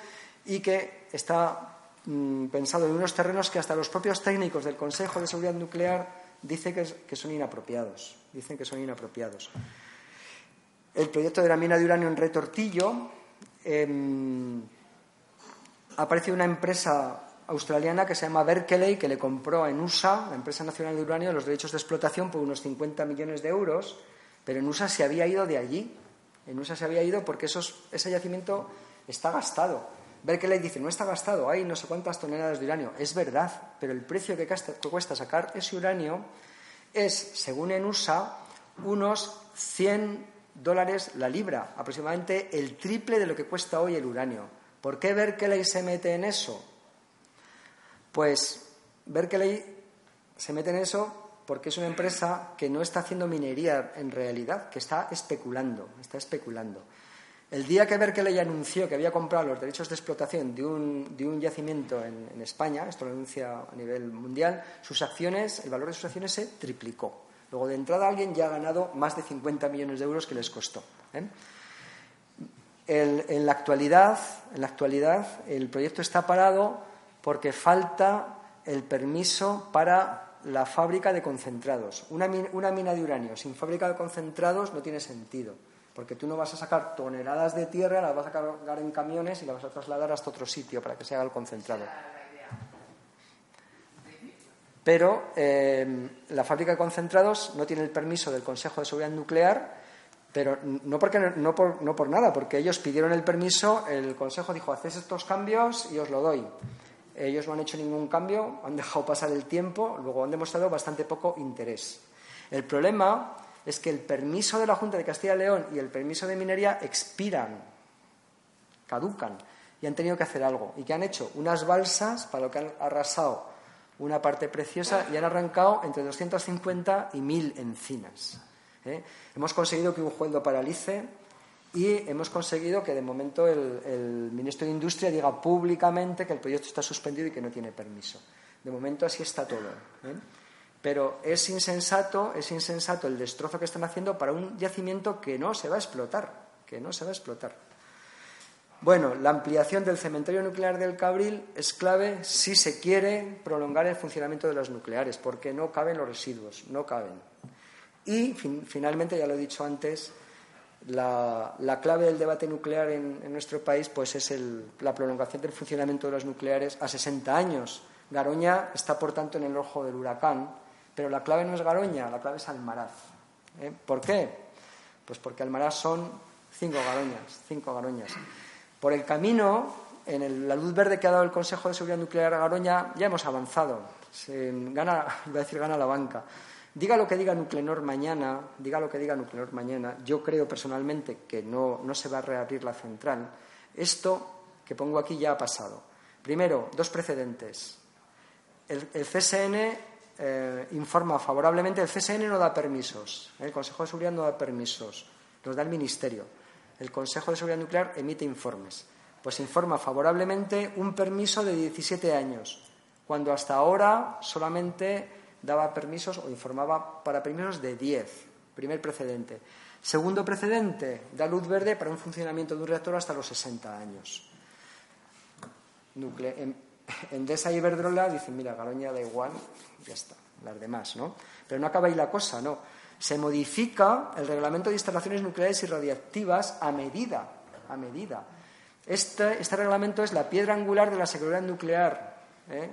y que está mm, pensado en unos terrenos que hasta los propios técnicos del Consejo de Seguridad Nuclear dicen que, son inapropiados. Dicen que son inapropiados. El proyecto de la mina de uranio en Retortillo em, aparece una empresa australiana que se llama Berkeley, que le compró en USA, la empresa nacional de uranio, los derechos de explotación por unos 50 millones de euros, pero en USA se había ido de allí. En USA se había ido porque ese yacimiento está gastado. Berkeley dice, no está gastado, hay no sé cuántas toneladas de uranio. Es verdad, pero el precio que cuesta sacar ese uranio es, según en USA, unos 100 dólares la libra, aproximadamente el triple de lo que cuesta hoy el uranio. ¿Por qué Berkeley se mete en eso? Pues Berkeley se mete en eso porque es una empresa que no está haciendo minería en realidad, que está especulando, está especulando. El día que Berkeley anunció que había comprado los derechos de explotación de un, yacimiento en, España, esto lo anuncia a nivel mundial, sus acciones, el valor de sus acciones se triplicó. Luego, de entrada, alguien ya ha ganado más de 50 millones de euros que les costó. ¿eh? en, la actualidad, en la actualidad, el proyecto está parado porque falta el permiso para la fábrica de concentrados. Una, una, mina de uranio sin fábrica de concentrados no tiene sentido, porque tú no vas a sacar toneladas de tierra, las vas a cargar en camiones y las vas a trasladar hasta otro sitio para que se haga el concentrado. Pero eh, la fábrica de concentrados no tiene el permiso del Consejo de Seguridad Nuclear pero no, porque, no, por, no por nada, porque ellos pidieron el permiso, el Consejo dijo, hacéis estos cambios y os lo doy. Ellos no han hecho ningún cambio, han dejado pasar el tiempo, luego han demostrado bastante poco interés. El problema es que el permiso de la Junta de Castilla y León y el permiso de minería expiran, caducan. y han tenido que hacer algo. ¿Y que han hecho? Unas balsas para lo que han arrasado una parte preciosa y han arrancado entre 250 y 1000 encinas. ¿eh? Hemos conseguido que un juez lo paralice y hemos conseguido que de momento el, ministro de Industria diga públicamente que el proyecto está suspendido y que no tiene permiso. De momento así está todo. ¿eh? Pero es insensato, es insensato el destrozo que están haciendo para un yacimiento que no se va a explotar, que no se va a explotar. Bueno, la ampliación del cementerio nuclear del Cabril es clave si se quiere prolongar el funcionamiento de las nucleares, porque no caben los residuos, no caben. Y finalmente, ya lo he dicho antes, la, clave del debate nuclear en, nuestro país pues es la prolongación del funcionamiento de las nucleares a 60 años. Garoña está, por tanto, en el ojo del huracán, pero la clave no es Garoña, la clave es Almaraz. ¿eh? ¿Por qué? Pues porque Almaraz son cinco Garoñas, cinco Garoñas. Por el camino, en la luz verde que ha dado el Consejo de Seguridad Nuclear a Garoña, ya hemos avanzado. Se gana, iba a decir, gana la banca. Diga lo que diga Nuclenor mañana, diga lo que diga Nuclenor mañana, yo creo personalmente que no, se va a reabrir la central. Esto que pongo aquí ya ha pasado. Primero, dos precedentes. El, CSN eh, informa favorablemente, el CSN no da permisos, el Consejo de Seguridad no da permisos, los da el Ministerio el Consejo de Seguridad Nuclear emite informes. Pues informa favorablemente un permiso de 17 años, cuando hasta ahora solamente daba permisos o informaba para permisos de 10. Primer precedente. Segundo precedente, da luz verde para un funcionamiento de un reactor hasta los 60 años. en, Endesa y Iberdrola dicen, mira, Garoña da igual, ya está, las demás, ¿no? Pero no acaba ahí la cosa, ¿no? Se modifica el reglamento de instalaciones nucleares y radiactivas a medida. A medida. Este, este reglamento es la piedra angular de la seguridad nuclear. ¿eh?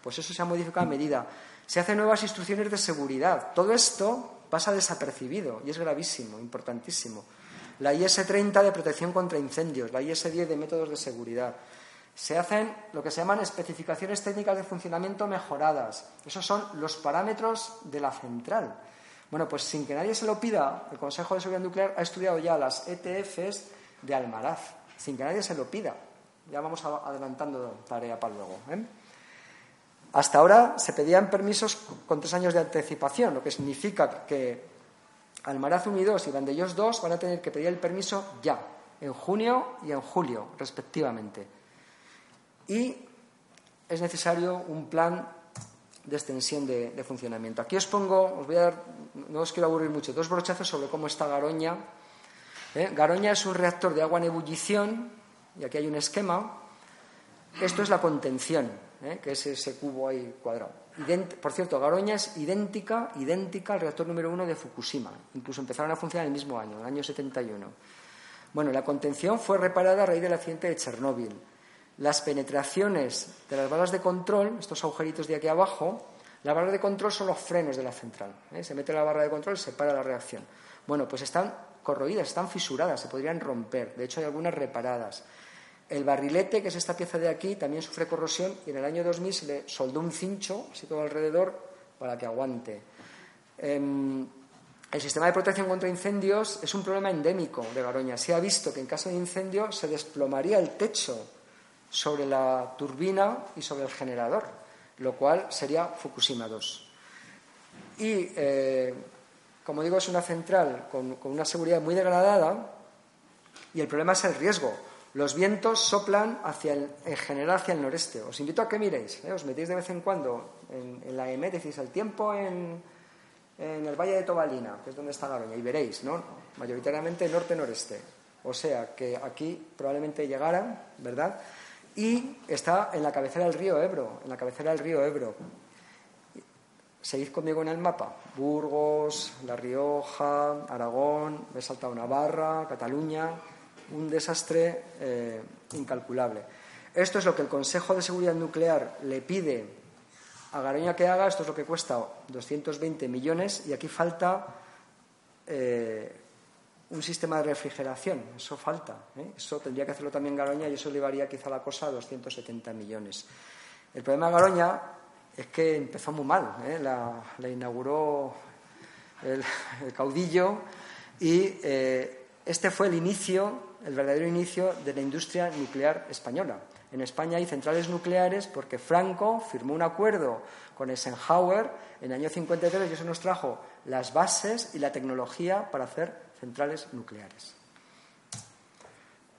Pues eso se ha modificado a medida. Se hacen nuevas instrucciones de seguridad. Todo esto pasa desapercibido y es gravísimo, importantísimo. La IS-30 de protección contra incendios, la IS-10 de métodos de seguridad. Se hacen lo que se llaman especificaciones técnicas de funcionamiento mejoradas. Esos son los parámetros de la central. Bueno, pues sin que nadie se lo pida, el Consejo de Seguridad Nuclear ha estudiado ya las ETFs de Almaraz, sin que nadie se lo pida. Ya vamos adelantando tarea para luego. ¿eh? Hasta ahora se pedían permisos con tres años de anticipación, lo que significa que Almaraz 1 y 2 y Vandellós 2 van a tener que pedir el permiso ya, en junio y en julio, respectivamente. Y es necesario un plan de extensión de, funcionamiento. Aquí os pongo, os voy a dar, no os quiero aburrir mucho, dos brochazos sobre cómo está Garoña. ¿eh? Garoña es un reactor de agua en ebullición, y aquí hay un esquema. Esto es la contención, ¿eh? que es ese cubo ahí cuadrado. por cierto, Garoña es idéntica, idéntica al reactor número uno de Fukushima. Incluso empezaron a funcionar el mismo año, el año 71. Bueno, la contención fue reparada a raíz del accidente de Chernóbil las penetraciones de las balas de control, estos agujeritos de aquí abajo, las barras de control son los frenos de la central. ¿eh? Se mete la barra de control y se para la reacción. Bueno, pues están corroídas, están fisuradas, se podrían romper. De hecho, hay algunas reparadas. El barrilete, que es esta pieza de aquí, también sufre corrosión y en el año 2000 se le soldó un cincho, así todo alrededor, para que aguante. Em, el sistema de protección contra incendios es un problema endémico de Garoña. Se ha visto que en caso de incendio se desplomaría el techo sobre la turbina y sobre el generador, lo cual sería Fukushima 2. Y, eh, como digo, es una central con, una seguridad muy degradada y el problema es el riesgo. Los vientos soplan hacia el, en general hacia el noreste. Os invito a que miréis, ¿eh? os metéis de vez en cuando en, la EME, decís el tiempo en, en, el Valle de Tobalina, que es donde está Garoña, y veréis, ¿no? Mayoritariamente norte-noreste. O sea que aquí probablemente llegaran, ¿verdad? Y está en la cabecera del río Ebro, en la cabecera del río Ebro. Seguid conmigo en el mapa. Burgos, La Rioja, Aragón, he saltado Navarra, Cataluña, un desastre eh, incalculable. Esto es lo que el Consejo de Seguridad Nuclear le pide a Garoña que haga, esto es lo que cuesta 220 millones y aquí falta eh, un sistema de refrigeración, eso falta. ¿eh? Eso tendría que hacerlo también Garoña y eso llevaría quizá la cosa a 270 millones. El problema de Garoña es que empezó muy mal. ¿eh? La, inauguró el, caudillo y eh, este fue el inicio, el verdadero inicio de la industria nuclear española. En España hay centrales nucleares porque Franco firmó un acuerdo con Eisenhower en el año 53 y eso nos trajo las bases y la tecnología para hacer centrales nucleares.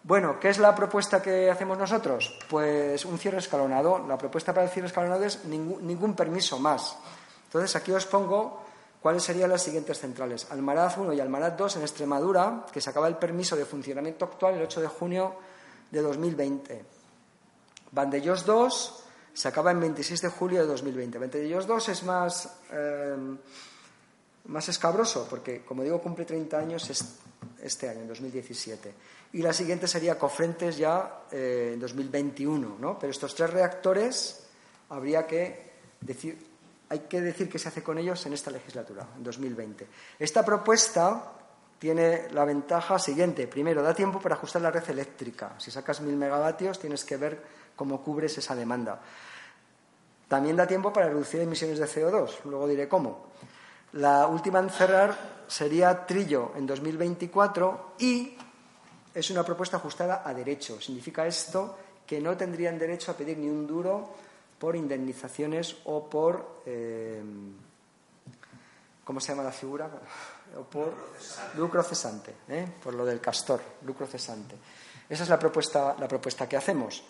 Bueno, ¿qué es la propuesta que hacemos nosotros? Pues un cierre escalonado. La propuesta para el cierre escalonado es ningún, permiso más. Entonces, aquí os pongo cuáles serían las siguientes centrales. Almaraz 1 y Almaraz 2 en Extremadura, que se acaba el permiso de funcionamiento actual el 8 de junio de 2020. Vandellós 2 se acaba en 26 de julio de 2020. Vandellós 2 es más, eh, más escabroso porque, como digo, cumple 30 años este año, en 2017. Y la siguiente sería Cofrentes ya eh, en 2021. ¿no? Pero estos tres reactores habría que decir, hay que decir qué se hace con ellos en esta legislatura, en 2020. Esta propuesta tiene la ventaja siguiente. Primero, da tiempo para ajustar la red eléctrica. Si sacas mil megavatios, tienes que ver cómo cubres esa demanda. También da tiempo para reducir emisiones de CO2. Luego diré cómo. La última en cerrar sería Trillo en 2024 y es una propuesta ajustada a derecho. Significa esto que no tendrían derecho a pedir ni un duro por indemnizaciones o por. Eh, ¿Cómo se llama la figura? O por lucro cesante, ¿eh? por lo del castor, lucro cesante. Esa es la propuesta, la propuesta que hacemos.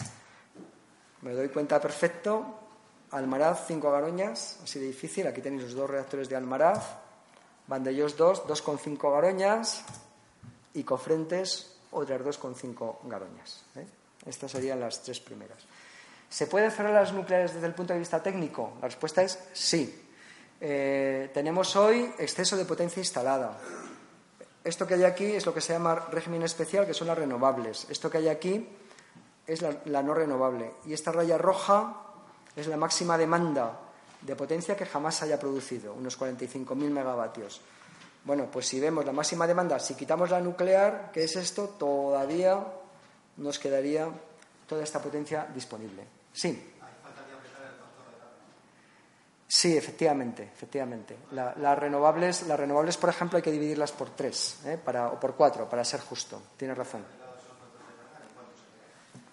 Me doy cuenta perfecto. Almaraz, cinco garoñas, así de difícil. Aquí tenéis los dos reactores de Almaraz. Vandellós 2, 2,5 garoñas. Y Cofrentes, otras 2,5 garoñas. ¿eh? Estas serían las tres primeras. ¿Se pueden cerrar las nucleares desde el punto de vista técnico? La respuesta es sí. Eh, tenemos hoy exceso de potencia instalada. Esto que hay aquí es lo que se llama régimen especial, que son las renovables. Esto que hay aquí es la, no renovable. Y esta raya roja es la máxima demanda de potencia que jamás haya producido, unos 45.000 megavatios. Bueno, pues si vemos la máxima demanda, si quitamos la nuclear, ¿qué es esto? Todavía nos quedaría toda esta potencia disponible. Sí. Sí, efectivamente, efectivamente. las, renovables, las renovables, por ejemplo, hay que dividirlas por tres ¿eh? para, o por cuatro, para ser justo. Tienes razón.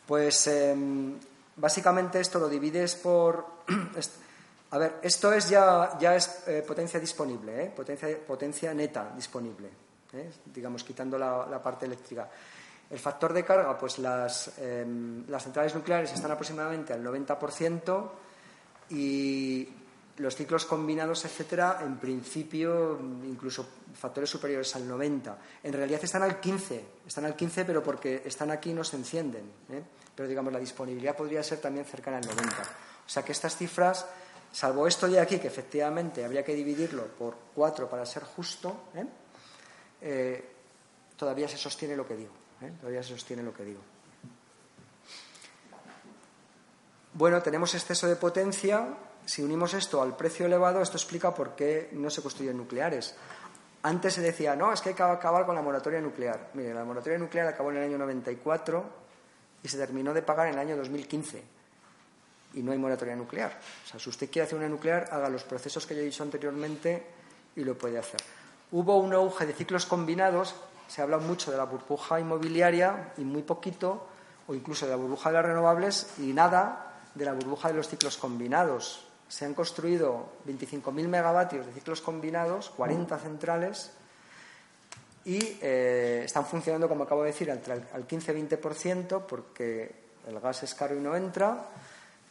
Pues em, básicamente esto lo divides por. A ver, esto es ya, ya es eh, potencia disponible, ¿eh? potencia, potencia neta disponible, digamos, quitando la parte eléctrica. El factor de carga, pues em, las, centrales nucleares están aproximadamente al 90% y los ciclos combinados, etcétera, en principio incluso factores superiores al 90. En realidad están al 15, están al 15, pero porque están aquí no se encienden. ¿eh? Pero digamos la disponibilidad podría ser también cercana al 90. O sea que estas cifras, salvo esto de aquí, que efectivamente habría que dividirlo por 4 para ser justo, ¿eh? Eh, todavía se sostiene lo que digo. Todavía se sostiene lo que digo. Bueno, tenemos exceso de potencia. Si unimos esto al precio elevado, esto explica por qué no se construyen nucleares. Antes se decía, no, es que hay que acabar con la moratoria nuclear. Mire, la moratoria nuclear acabó en el año 94 y se terminó de pagar en el año 2015. Y no hay moratoria nuclear. O sea, si usted quiere hacer una nuclear, haga los procesos que ya he dicho anteriormente y lo puede hacer. Hubo un auge de ciclos combinados se habla mucho de la burbuja inmobiliaria y muy poquito, o incluso de la burbuja de las renovables y nada de la burbuja de los ciclos combinados. Se han construido 25.000 megavatios de ciclos combinados, 40 centrales, y eh, están funcionando, como acabo de decir, al, al 15-20% porque el gas es caro y no entra.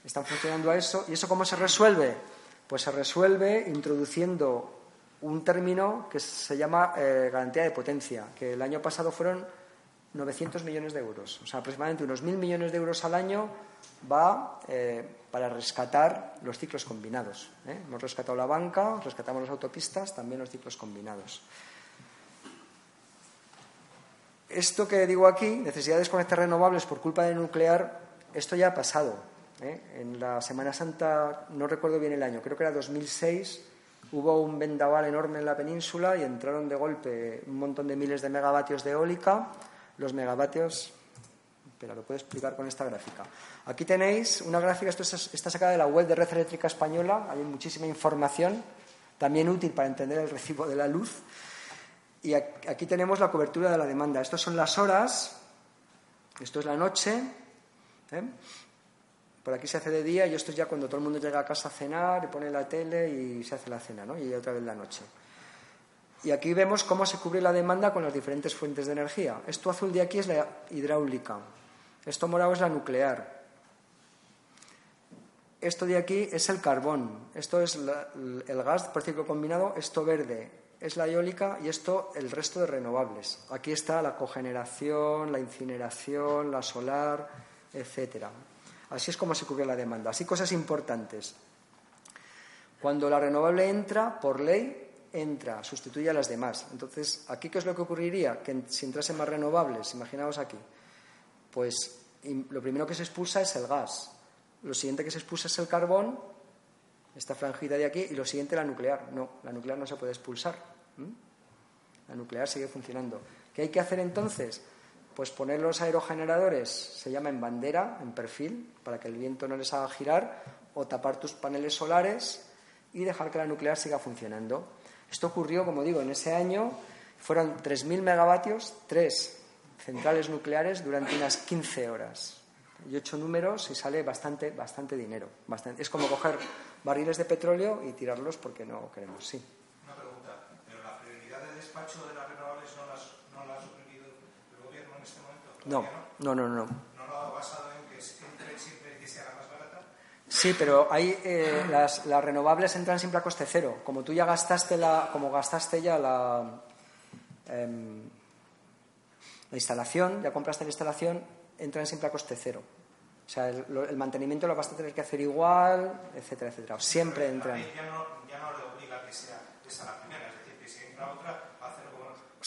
Están funcionando a eso. ¿Y eso cómo se resuelve? Pues se resuelve introduciendo un término que se llama eh, garantía de potencia, que el año pasado fueron 900 millones de euros. O sea, aproximadamente unos 1.000 millones de euros al año va eh, para rescatar los ciclos combinados. ¿eh? Hemos rescatado la banca, rescatamos las autopistas, también los ciclos combinados. Esto que digo aquí, necesidad de renovables por culpa del nuclear, esto ya ha pasado. En la Semana Santa, no recuerdo bien el año, creo que era 2006, Hubo un vendaval enorme en la península y entraron de golpe un montón de miles de megavatios de eólica. Los megavatios, pero lo puedo explicar con esta gráfica. Aquí tenéis una gráfica, esto está sacada de la web de Red Eléctrica Española, hay muchísima información, también útil para entender el recibo de la luz. Y aquí tenemos la cobertura de la demanda. Estas son las horas, esto es la noche. ¿eh? Por aquí se hace de día y esto es ya cuando todo el mundo llega a casa a cenar y pone la tele y se hace la cena, ¿no? Y otra vez la noche. Y aquí vemos cómo se cubre la demanda con las diferentes fuentes de energía. Esto azul de aquí es la hidráulica. Esto morado es la nuclear. Esto de aquí es el carbón. Esto es el gas por ciclo combinado. Esto verde es la eólica y esto el resto de renovables. Aquí está la cogeneración, la incineración, la solar, etcétera. Así es como se cubre la demanda. Así cosas importantes. Cuando la renovable entra, por ley, entra, sustituye a las demás. Entonces, ¿aquí qué es lo que ocurriría? Que si entrasen más renovables, imaginaos aquí, pues lo primero que se expulsa es el gas. Lo siguiente que se expulsa es el carbón, esta franjita de aquí, y lo siguiente la nuclear. No, la nuclear no se puede expulsar. La nuclear sigue funcionando. ¿Qué hay que hacer entonces? Pues poner los aerogeneradores, se llama en bandera, en perfil, para que el viento no les haga girar, o tapar tus paneles solares y dejar que la nuclear siga funcionando. Esto ocurrió, como digo, en ese año fueron 3.000 megavatios, tres centrales nucleares durante unas 15 horas. Y ocho números y sale bastante, bastante dinero. Bastante. Es como coger barriles de petróleo y tirarlos porque no queremos, sí. Una pregunta, ¿pero la prioridad de despacho de las renovables no las, no las no, no, no, no. ¿No lo ha basado en que entre siempre que sea más barata? Sí, pero hay, eh, las, las, renovables entran siempre a coste cero. Como tú ya gastaste la, como gastaste ya la, eh, la instalación, ya compraste la instalación, entran siempre a coste cero. O sea, el, el, mantenimiento lo vas a tener que hacer igual, etcétera, etcétera. Siempre entran. Ya no, ya no le obliga que sea esa la primera, es decir, que si entra otra,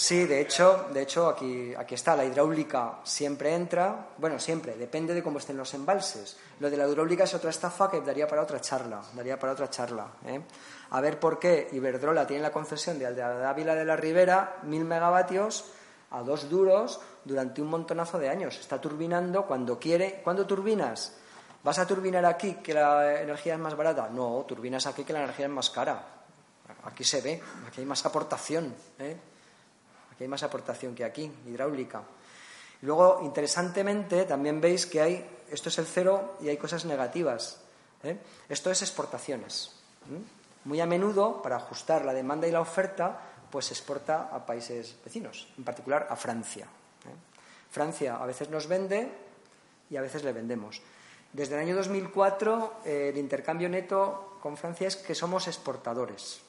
Sí, de hecho, de hecho aquí, aquí está, la hidráulica siempre entra, bueno, siempre, depende de cómo estén los embalses. Lo de la hidráulica es otra estafa que daría para otra charla, daría para otra charla. ¿eh? A ver por qué Iberdrola tiene la concesión de Ávila de la Ribera, mil megavatios a dos duros durante un montonazo de años. Está turbinando cuando quiere. ¿Cuándo turbinas? ¿Vas a turbinar aquí que la energía es más barata? No, turbinas aquí que la energía es más cara. Aquí se ve, aquí hay más aportación. ¿eh? hay más aportación que aquí, hidráulica. Luego, interesantemente, también veis que hay, esto es el cero y hay cosas negativas. ¿eh? Esto es exportaciones. Muy a menudo, para ajustar la demanda y la oferta, pues se exporta a países vecinos, en particular a Francia. ¿eh? Francia a veces nos vende y a veces le vendemos. Desde el año 2004, eh, el intercambio neto con Francia es que somos exportadores.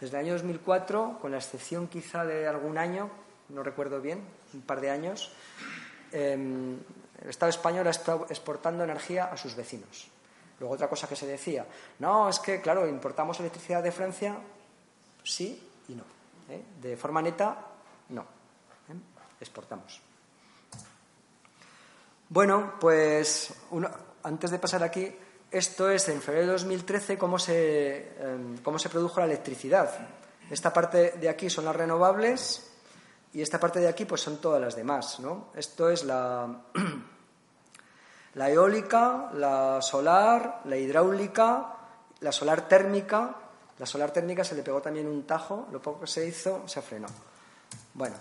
Desde el año 2004, con la excepción quizá de algún año, no recuerdo bien, un par de años, eh, el Estado español ha estado exportando energía a sus vecinos. Luego otra cosa que se decía, no, es que, claro, importamos electricidad de Francia, sí y no. ¿Eh? De forma neta, no. ¿eh? Exportamos. Bueno, pues antes de pasar aquí, esto es en febrero de 2013 cómo se, em, cómo se produjo la electricidad. Esta parte de aquí son las renovables y esta parte de aquí pues son todas las demás. ¿no? Esto es la, la eólica, la solar, la hidráulica, la solar térmica. La solar térmica se le pegó también un tajo, lo poco que se hizo se frenó. Bueno,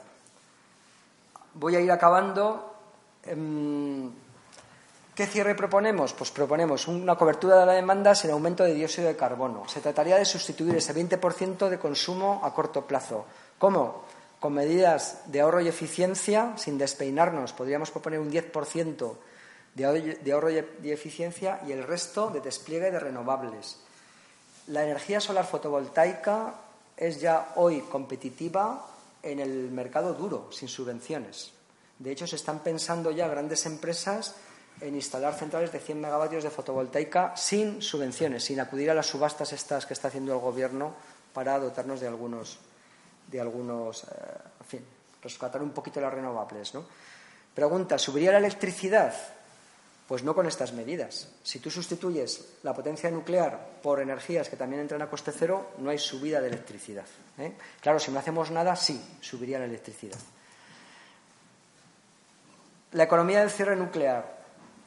voy a ir acabando. Em, ¿Qué cierre proponemos? Pues proponemos una cobertura de la demanda sin aumento de dióxido de carbono. Se trataría de sustituir ese 20% de consumo a corto plazo. ¿Cómo? Con medidas de ahorro y eficiencia, sin despeinarnos, podríamos proponer un 10% de ahorro y eficiencia y el resto de despliegue de renovables. La energía solar fotovoltaica es ya hoy competitiva en el mercado duro, sin subvenciones. De hecho, se están pensando ya grandes empresas en instalar centrales de 100 megavatios de fotovoltaica sin subvenciones, sin acudir a las subastas estas que está haciendo el Gobierno para dotarnos de algunos, de algunos, eh, en fin, rescatar un poquito las renovables. ¿no? Pregunta, ¿subiría la electricidad? Pues no con estas medidas. Si tú sustituyes la potencia nuclear por energías que también entran a coste cero, no hay subida de electricidad. ¿eh? Claro, si no hacemos nada, sí, subiría la electricidad. La economía del cierre nuclear.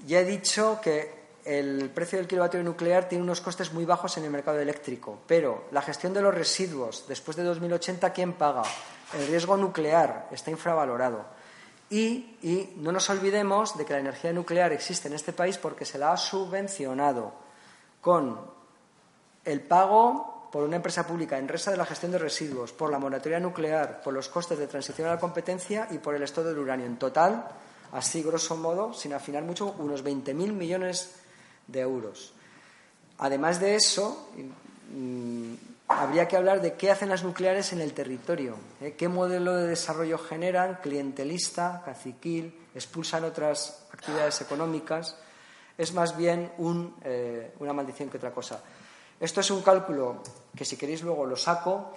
Ya he dicho que el precio del kilovatio nuclear tiene unos costes muy bajos en el mercado eléctrico, pero la gestión de los residuos después de 2080, ¿quién paga? El riesgo nuclear está infravalorado. Y, no nos olvidemos de que la energía nuclear existe en este país porque se la ha subvencionado con el pago por una empresa pública en resa de la gestión de residuos, por la moratoria nuclear, por los costes de transición a la competencia y por el estado del uranio. En total, así grosso modo, sin afinar mucho, unos 20.000 millones de euros. Además de eso, mm, habría que hablar de qué hacen las nucleares en el territorio, ¿eh? qué modelo de desarrollo generan, clientelista, caciquil, expulsan otras actividades económicas. Es más bien eh, una maldición que otra cosa. Esto es un cálculo que, si queréis, luego lo saco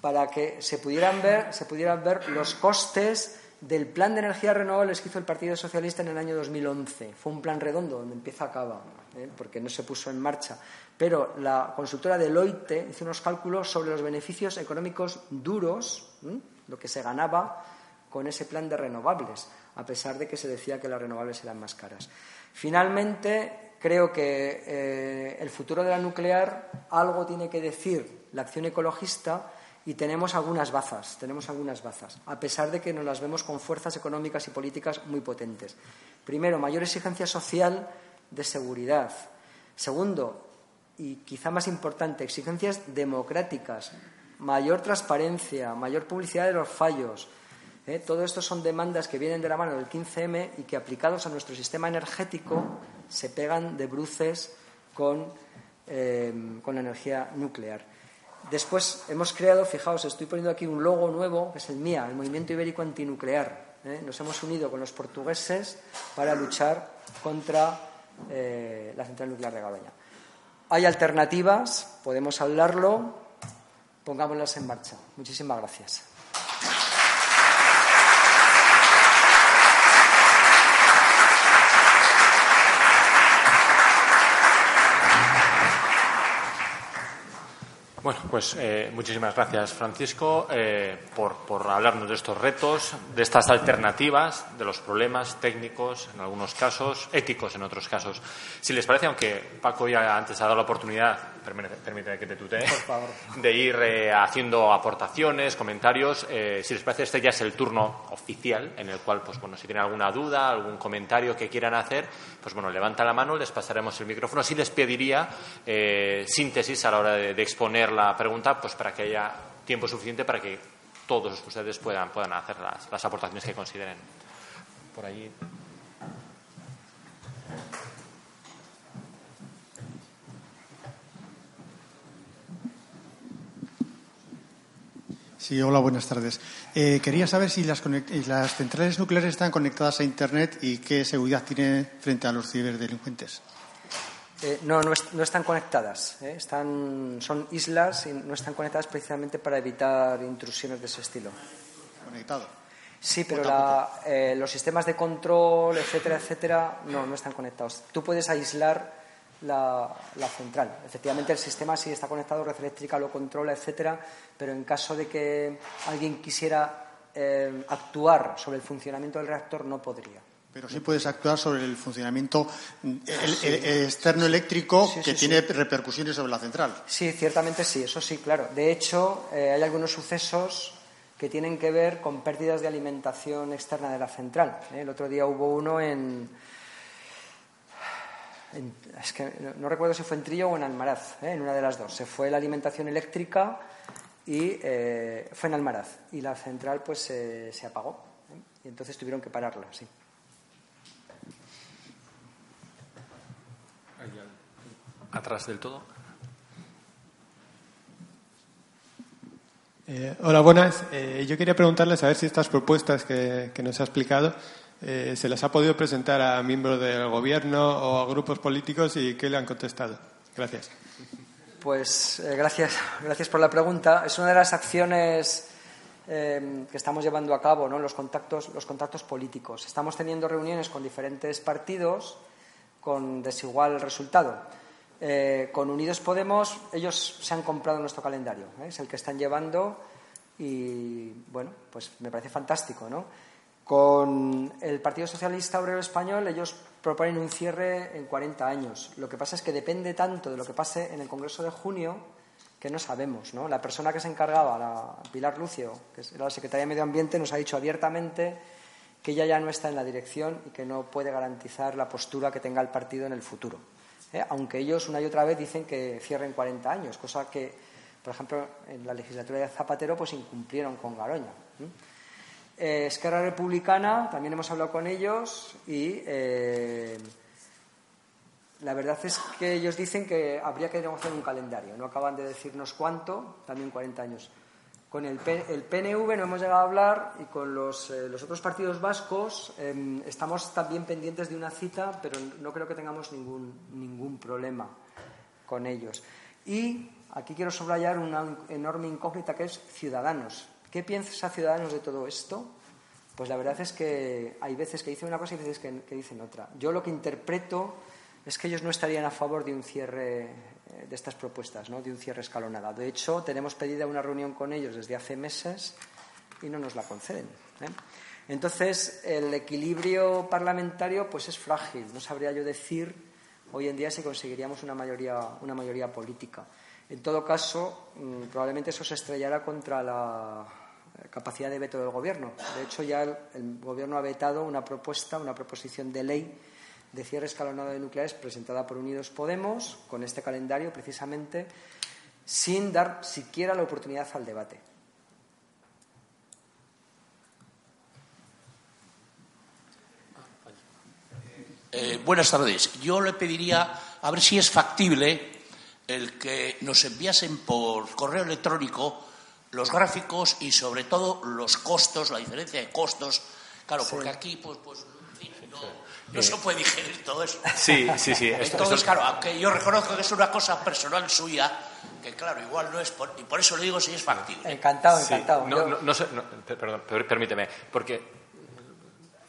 para que se pudieran ver, se pudieran ver los costes del plan de energías renovables que hizo el Partido Socialista en el año 2011. Fue un plan redondo, donde empieza acaba, ¿eh? porque no se puso en marcha. Pero la consultora Deloitte hizo unos cálculos sobre los beneficios económicos duros, lo que se ganaba con ese plan de renovables, a pesar de que se decía que las renovables eran más caras. Finalmente, creo que eh, el futuro de la nuclear algo tiene que decir la acción ecologista y tenemos algunas bazas, tenemos algunas bazas, a pesar de que nos las vemos con fuerzas económicas y políticas muy potentes. Primero, mayor exigencia social de seguridad. Segundo, y quizá más importante, exigencias democráticas, mayor transparencia, mayor publicidad de los fallos. ¿eh? Todo esto son demandas que vienen de la mano del 15M y que aplicados a nuestro sistema energético se pegan de bruces con, eh, con la energía nuclear. Después hemos creado, fijaos, estoy poniendo aquí un logo nuevo, que es el MIA, el Movimiento Ibérico Antinuclear. ¿eh? Nos hemos unido con los portugueses para luchar contra eh, la central nuclear de Garoña. Hay alternativas, podemos hablarlo, pongámoslas en marcha. Muchísimas gracias. Bueno, pues eh, muchísimas gracias, Francisco, eh, por, por, hablarnos de estos retos, de estas alternativas, de los problemas técnicos, en algunos casos, éticos en otros casos. Si les parece, aunque Paco ya antes ha dado la oportunidad, permíteme que te tutee, de ir eh, haciendo aportaciones, comentarios, si les parece, este ya es el turno oficial en el cual, pues bueno, si tienen alguna duda, algún comentario que quieran hacer, pues bueno, levanta la mano, les pasaremos el micrófono. Sí les pediría síntesis a la hora de exponer la pregunta pues para que haya tiempo suficiente para que todos ustedes puedan, puedan hacer las, las aportaciones que consideren. Por allí. Sí, hola, buenas tardes. Eh, quería saber si las, las, centrales nucleares están conectadas a Internet y qué seguridad tiene frente a los ciberdelincuentes. Eh, no, no, están conectadas. ¿eh? Están, son islas y no están conectadas precisamente para evitar intrusiones de ese estilo. ¿Conectado? Sí, pero eh, los sistemas de control, etcétera, etcétera, no, no están conectados. Tú puedes aislar la, central. Efectivamente, el sistema sí está conectado, red eléctrica lo controla, etcétera, pero en caso de que alguien quisiera actuar sobre el funcionamiento del reactor, no podría. Pero sí puedes actuar sobre el funcionamiento externo eléctrico que tiene repercusiones sobre la central. Sí, ciertamente sí, eso sí, claro. De hecho, eh, hay algunos sucesos que tienen que ver con pérdidas de alimentación externa de la central. ¿eh? El otro día hubo uno en, es que no, recuerdo si fue en Trillo o en Almaraz, ¿eh? en una de las dos. Se fue la alimentación eléctrica y fue en Almaraz y la central pues se apagó y entonces tuvieron que pararla, sí. atrás del todo. Eh, hola, buenas. Eh, yo quería preguntarles a ver si estas propuestas que, nos ha explicado eh, se las ha podido presentar a miembros del gobierno o a grupos políticos y qué le han contestado. Gracias. Pues gracias, gracias por la pregunta. Es una de las acciones que estamos llevando a cabo, ¿no? los, contactos, los contactos políticos. Estamos teniendo reuniones con diferentes partidos con desigual resultado. Eh, con Unidos Podemos, ellos se han comprado nuestro calendario, ¿eh? es el que están llevando y, bueno, pues me parece fantástico, ¿no? Con el Partido Socialista Obrero Español, ellos proponen un cierre en 40 años. Lo que pasa es que depende tanto de lo que pase en el Congreso de junio que no sabemos. ¿no? La persona que se encargaba, la Pilar Lucio, que era la secretaria de Medio Ambiente, nos ha dicho abiertamente que ella ya no está en la dirección y que no puede garantizar la postura que tenga el partido en el futuro. ¿eh? Aunque ellos una y otra vez dicen que cierren 40 años, cosa que, por ejemplo, en la legislatura de Zapatero pues incumplieron con Garoña. Esquerra Republicana, también hemos hablado con ellos y eh, la verdad es que ellos dicen que habría que negociar un calendario. No acaban de decirnos cuánto, también 40 años. Con el, PNV no hemos llegado a hablar y con los, eh, otros partidos vascos em, estamos también pendientes de una cita, pero no creo que tengamos ningún, ningún problema con ellos. Y aquí quiero subrayar una enorme incógnita que es Ciudadanos. ¿Qué piensa Ciudadanos de todo esto? Pues la verdad es que hay veces que dicen una cosa y veces que, dicen otra. Yo lo que interpreto es que ellos no estarían a favor de un cierre eh, de estas propuestas, ¿no? de un cierre escalonado. De hecho, tenemos pedida una reunión con ellos desde hace meses y no nos la conceden. ¿eh? Entonces, el equilibrio parlamentario pues es frágil. No sabría yo decir hoy en día si conseguiríamos una mayoría, una mayoría política. En todo caso, mm, probablemente eso se estrellará contra la capacidad de veto del Gobierno. De hecho, ya el Gobierno ha vetado una propuesta, una proposición de ley de cierre escalonado de nucleares presentada por Unidos Podemos con este calendario precisamente sin dar siquiera la oportunidad al debate. Eh, buenas tardes. Yo le pediría a ver si es factible el que nos enviasen por correo electrónico los gráficos y sobre todo los costos, la diferencia de costos. Claro, porque aquí pues, pues no se puede digerir todo eso. Sí, sí, sí. Entonces, claro, aunque yo reconozco que es una cosa personal suya, que claro, igual no es, por, y por eso le digo si es factible. Encantado, encantado. No, no, no, perdón, permíteme, porque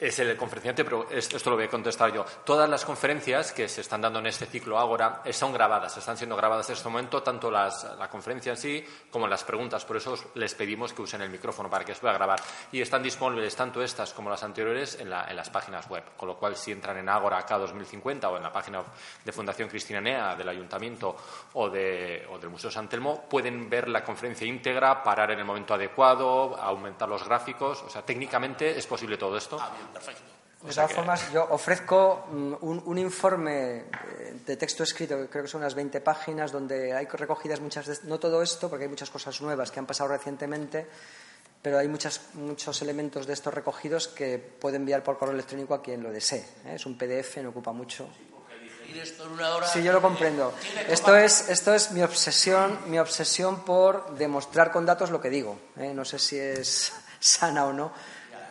es el conferenciante, pero esto lo voy a contestar yo. Todas las conferencias que se están dando en este ciclo Ágora son grabadas, están siendo grabadas en este momento, tanto la conferencia en sí como las preguntas. Por eso les pedimos que usen el micrófono para que se pueda grabar. Y están disponibles tanto estas como las anteriores en, las páginas web. Con lo cual, si entran en Ágora K 2050 o en la página de Fundación Cristina Nea, del Ayuntamiento o, del Museo San Telmo, pueden ver la conferencia íntegra, parar en el momento adecuado, aumentar los gráficos. O sea, técnicamente es posible todo esto. De todas formas, yo ofrezco mm, un, informe eh, de texto escrito, que creo que son unas 20 páginas, donde hay recogidas muchas, no todo esto, porque hay muchas cosas nuevas que han pasado recientemente, pero hay muchas, muchos elementos de estos recogidos que puede enviar por correo electrónico a quien lo desee. ¿eh? Es un PDF, no ocupa mucho. Sí, yo lo comprendo. Esto es, esto es mi obsesión, mi obsesión por demostrar con datos lo que digo. ¿eh? No sé si es sana o no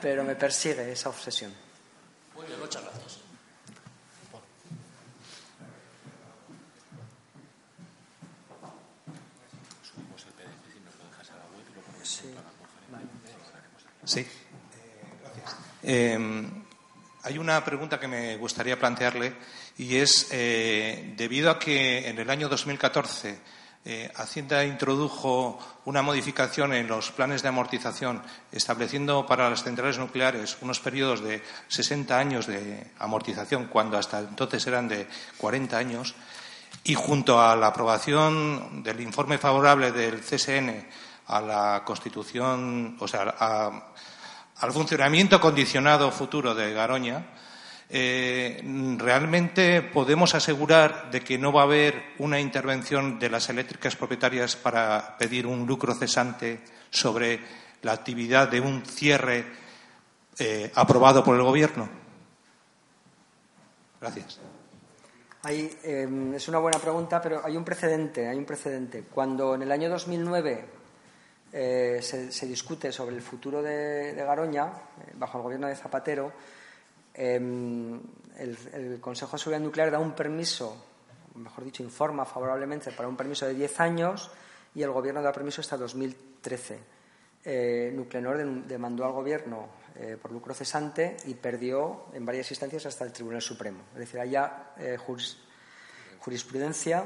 pero me persigue esa obsesión. Muy bien, muchas gracias. Sí, gracias. Eh, hay una pregunta que me gustaría plantearle y es, eh, debido a que en el año 2014 eh, Hacienda introdujo una modificación en los planes de amortización, estableciendo para las centrales nucleares unos periodos de 60 años de amortización, cuando hasta entonces eran de 40 años, y junto a la aprobación del informe favorable del CSN a la constitución, o sea, al funcionamiento condicionado futuro de Garoña, eh, ¿realmente podemos asegurar de que no va a haber una intervención de las eléctricas propietarias para pedir un lucro cesante sobre la actividad de un cierre eh, aprobado por el Gobierno? Gracias. Em, es una buena pregunta, pero hay un precedente. Hay un precedente. Cuando en el año 2009 eh, se, discute sobre el futuro de Garoña, bajo el gobierno de Zapatero, Em, el, Consejo de Seguridad Nuclear da un permiso, mejor dicho, informa favorablemente para un permiso de 10 años y el Gobierno da permiso hasta 2013. Eh, Nuclenor demandó al Gobierno eh, por lucro cesante y perdió en varias instancias hasta el Tribunal Supremo. Es decir, haya eh, jurisprudencia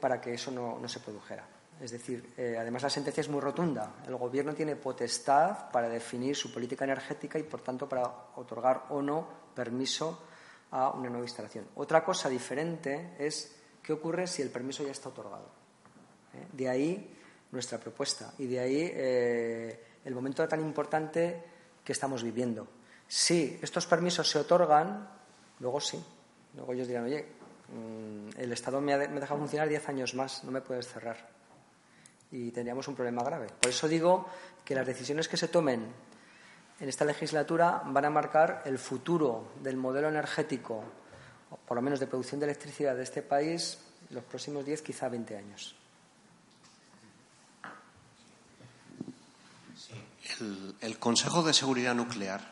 para que eso no, se produjera. Es decir, eh, además la sentencia es muy rotunda. El Gobierno tiene potestad para definir su política energética y, por tanto, para otorgar o no permiso a una nueva instalación. Otra cosa diferente es qué ocurre si el permiso ya está otorgado. ¿eh? De ahí nuestra propuesta y de ahí eh, el momento tan importante que estamos viviendo. Si estos permisos se otorgan, luego sí. Luego ellos dirán, oye, mm, el Estado me ha, me ha dejado funcionar diez años más, no me puedes cerrar y tendríamos un problema grave. Por eso digo que las decisiones que se tomen en esta legislatura van a marcar el futuro del modelo energético, o por lo menos de producción de electricidad de este país, los próximos 10, quizá 20 años. El, Consejo de Seguridad Nuclear,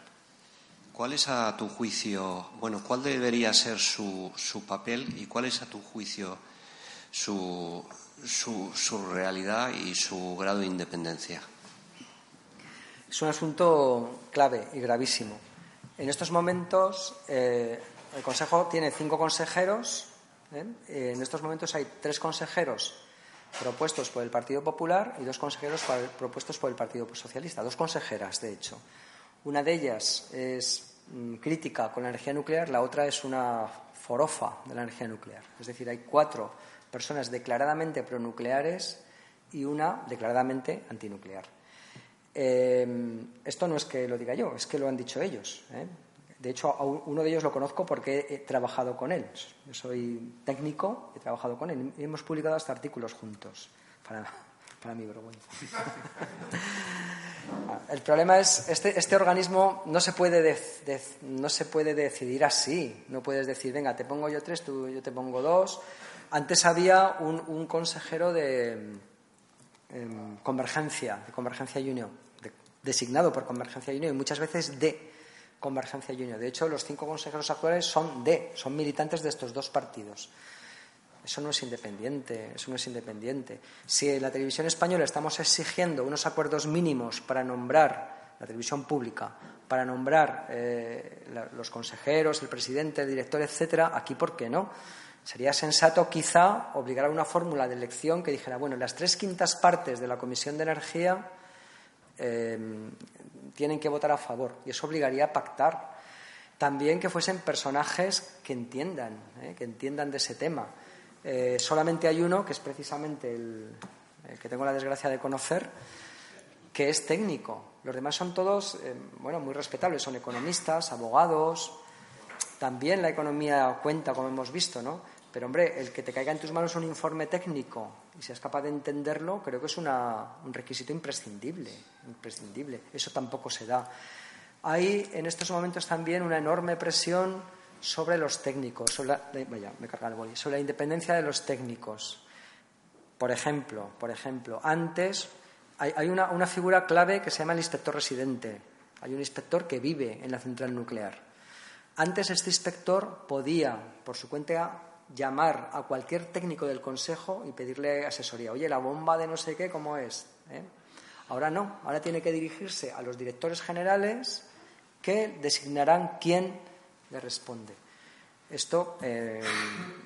¿cuál es a tu juicio, bueno, cuál debería ser su, su papel y cuál es a tu juicio su, su, su realidad y su grado de independencia? Es un asunto clave y gravísimo. En estos momentos, eh, el Consejo tiene cinco consejeros. ¿eh? En estos momentos hay tres consejeros propuestos por el Partido Popular y dos consejeros propuestos por el Partido Socialista. Dos consejeras, de hecho. Una de ellas es mm, crítica con la energía nuclear, la otra es una forofa de la energía nuclear. Es decir, hay cuatro personas declaradamente pronucleares y una declaradamente antinuclear. Eh, esto no es que lo diga yo, es que lo han dicho ellos. ¿eh? De hecho, uno de ellos lo conozco porque he trabajado con él. Yo soy técnico, he trabajado con él y hemos publicado hasta artículos juntos, para, para mi vergüenza. El problema es, este, este organismo no se, puede no se puede decidir así. No puedes decir, venga, te pongo yo tres, tú, yo te pongo dos. Antes había un, consejero de em, Convergencia, de Convergencia Junior, designado por Convergencia Junior y muchas veces de Convergencia Junior. De hecho, los cinco consejeros actuales son de, son militantes de estos dos partidos. Eso no es independiente, eso no es independiente. Si en la televisión española estamos exigiendo unos acuerdos mínimos para nombrar la televisión pública, para nombrar eh, los consejeros, el presidente, el director, etcétera, aquí ¿por qué no? Sería sensato quizá obligar a una fórmula de elección que dijera, bueno, las tres quintas partes de la Comisión de Energía eh, tienen que votar a favor y eso obligaría a pactar. También que fuesen personajes que entiendan, eh, que entiendan de ese tema. Eh, solamente hay uno, que es precisamente el, que tengo la desgracia de conocer, que es técnico. Los demás son todos, bueno, muy respetables, son economistas, abogados. También la economía cuenta, como hemos visto, ¿no? Pero, hombre, el que te caiga en tus manos un informe técnico y seas capaz de entenderlo, creo que es un requisito imprescindible, imprescindible. Eso tampoco se da. Hay en estos momentos también una enorme presión sobre los técnicos, sobre la, vaya, me carga el sobre la independencia de los técnicos. Por ejemplo, por ejemplo, antes hay, una, una figura clave que se llama el inspector residente. Hay un inspector que vive en la central nuclear. Antes este inspector podía, por su cuenta llamar a cualquier técnico del consejo y pedirle asesoría. Oye, la bomba de no sé qué, ¿cómo es? ¿Eh? Ahora no, ahora tiene que dirigirse a los directores generales que designarán quién le responde. Esto eh,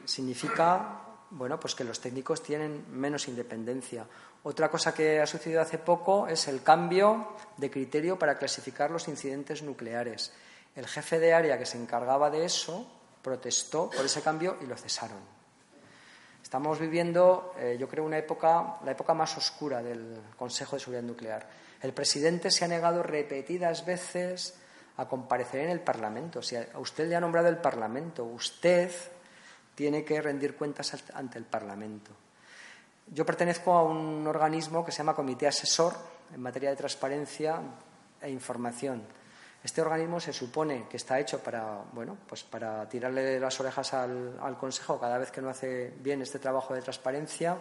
significa bueno, pues que los técnicos tienen menos independencia. Otra cosa que ha sucedido hace poco es el cambio de criterio para clasificar los incidentes nucleares. El jefe de área que se encargaba de eso protestó por ese cambio y lo cesaron. Estamos viviendo, eh, yo creo, una época, la época más oscura del Consejo de Seguridad Nuclear. El presidente se ha negado repetidas veces a comparecer en el Parlamento. Si a usted le ha nombrado el Parlamento, usted tiene que rendir cuentas ante el Parlamento. Yo pertenezco a un organismo que se llama Comité Asesor en materia de transparencia e información. Este organismo se supone que está hecho para, bueno, pues para tirarle las orejas al, Consejo cada vez que no hace bien este trabajo de transparencia,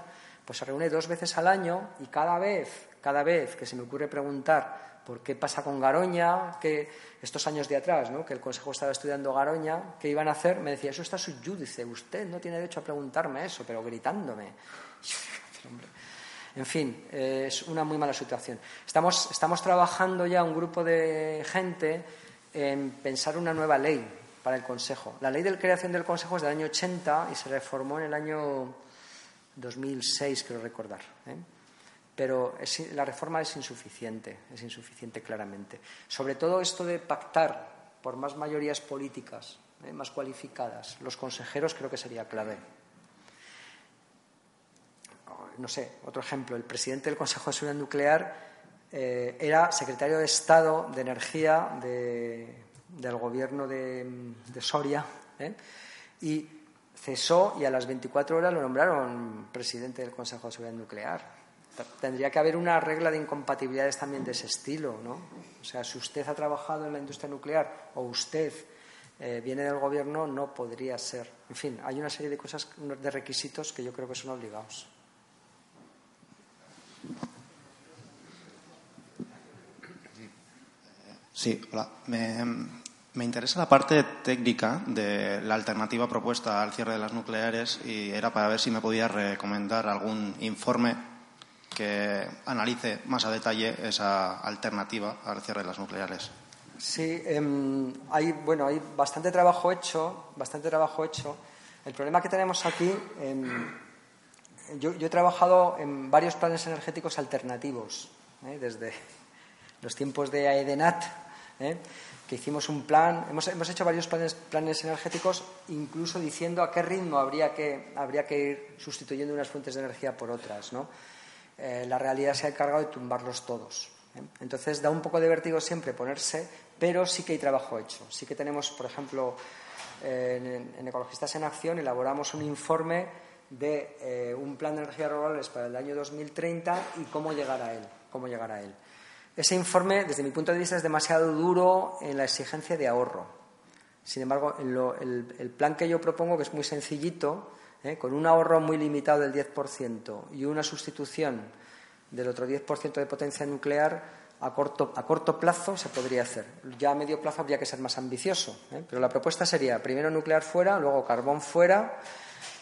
pues se reúne dos veces al año y cada vez, cada vez que se me ocurre preguntar por qué pasa con Garoña, que estos años de atrás, ¿no? que el Consejo estaba estudiando Garoña, ¿qué iban a hacer? Me decía, eso está su judice, usted no tiene derecho a preguntarme eso, pero gritándome. En fin, es una muy mala situación. Estamos, estamos trabajando ya un grupo de gente en pensar una nueva ley para el Consejo. La ley de creación del Consejo es del año 80 y se reformó en el año 2006, creo recordar. ¿eh? Pero la reforma es insuficiente, es insuficiente claramente. Sobre todo esto de pactar por más mayorías políticas, ¿eh? más cualificadas, los consejeros creo que sería clave. No sé, otro ejemplo, el presidente del Consejo de Seguridad Nuclear eh, era secretario de Estado de Energía de- del gobierno de, Soria ¿eh? y cesó y a las 24 horas lo nombraron presidente del Consejo de Seguridad Nuclear. Tendría que haber una regla de incompatibilidades también de ese estilo, ¿no? O sea, si usted ha trabajado en la industria nuclear o usted eh, viene del gobierno, no podría ser. En fin, hay una serie de cosas, de requisitos que yo creo que son obligados. Sí, hola. Me, me interesa la parte técnica de la alternativa propuesta al cierre de las nucleares y era para ver si me podía recomendar algún informe que analice más a detalle esa alternativa al cierre de las nucleares. Sí, em, hay, bueno, hay bastante trabajo hecho, bastante trabajo hecho. El problema que tenemos aquí, em, yo, he trabajado en varios planes energéticos alternativos, ¿eh? desde los tiempos de AEDENAT, ¿eh? que hicimos un plan, hemos, hemos hecho varios planes, planes energéticos, incluso diciendo a qué ritmo habría que, habría que ir sustituyendo unas fuentes de energía por otras. ¿no? Eh, la realidad se ha encargado de tumbarlos todos. ¿eh? Entonces da un poco de vértigo siempre ponerse, pero sí que hay trabajo hecho. Sí que tenemos, por ejemplo, en, Ecologistas en Acción elaboramos un informe de un plan de energías renovables para el año 2030 y cómo llegar a él. Cómo llegar a él. Ese informe, desde mi punto de vista, es demasiado duro en la exigencia de ahorro. Sin embargo, el plan que yo propongo, que es muy sencillito, ¿eh? con un ahorro muy limitado del 10% y una sustitución del otro 10% de potencia nuclear, a corto, a corto plazo se podría hacer. Ya a medio plazo habría que ser más ambicioso. ¿eh? Pero la propuesta sería primero nuclear fuera, luego carbón fuera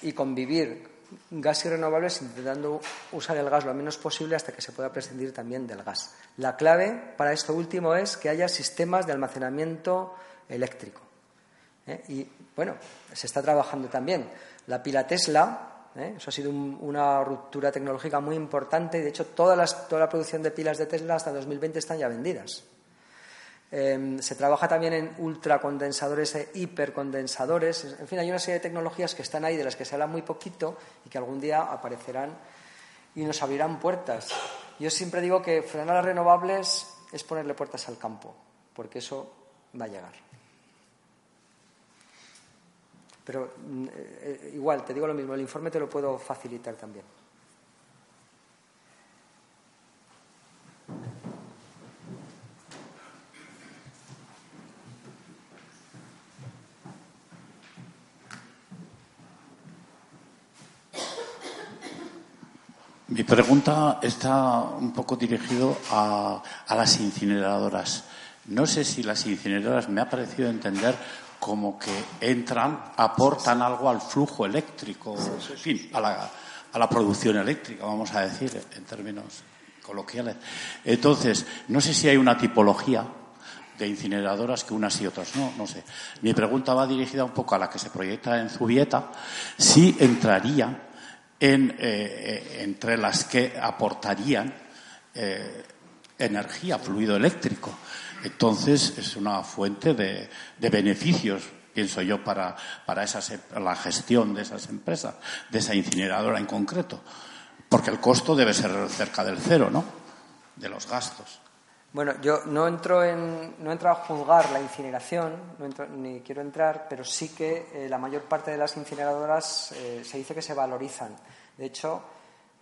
y convivir gas y renovables intentando usar el gas lo menos posible hasta que se pueda prescindir también del gas. La clave para esto último es que haya sistemas de almacenamiento eléctrico. ¿eh? Y bueno, se está trabajando también. La pila Tesla, ¿eh? eso ha sido un- una ruptura tecnológica muy importante y de hecho las- toda la producción de pilas de Tesla hasta 2020 están ya vendidas. Eh, se trabaja también en ultracondensadores e hipercondensadores. En fin, hay una serie de tecnologías que están ahí, de las que se habla muy poquito y que algún día aparecerán y nos abrirán puertas. Yo siempre digo que frenar las renovables es ponerle puertas al campo, porque eso va a llegar. Pero mm, eh, eh, igual, te digo lo mismo, el informe te lo puedo facilitar también. Mi pregunta está un poco dirigido a, a las incineradoras. No sé si las incineradoras me ha parecido entender como que entran, aportan algo al flujo eléctrico, en fin, a la, a la producción eléctrica, vamos a decir, en términos coloquiales. Entonces, no sé si hay una tipología de incineradoras que unas y otras no, no sé. Mi pregunta va dirigida un poco a la que se proyecta en Zubieta, si entraría eh, entre las que aportarían eh, energía, fluido eléctrico. Entonces, es una fuente de, de beneficios, pienso yo, para, para la gestión de esas empresas, de esa incineradora en concreto. Porque el costo debe ser cerca del cero, ¿no? De los gastos. Bueno, yo no entro, en, no entro a juzgar la incineración, no entro- ni quiero entrar, pero sí que eh, la mayor parte de las incineradoras eh, se dice que se valorizan. De hecho,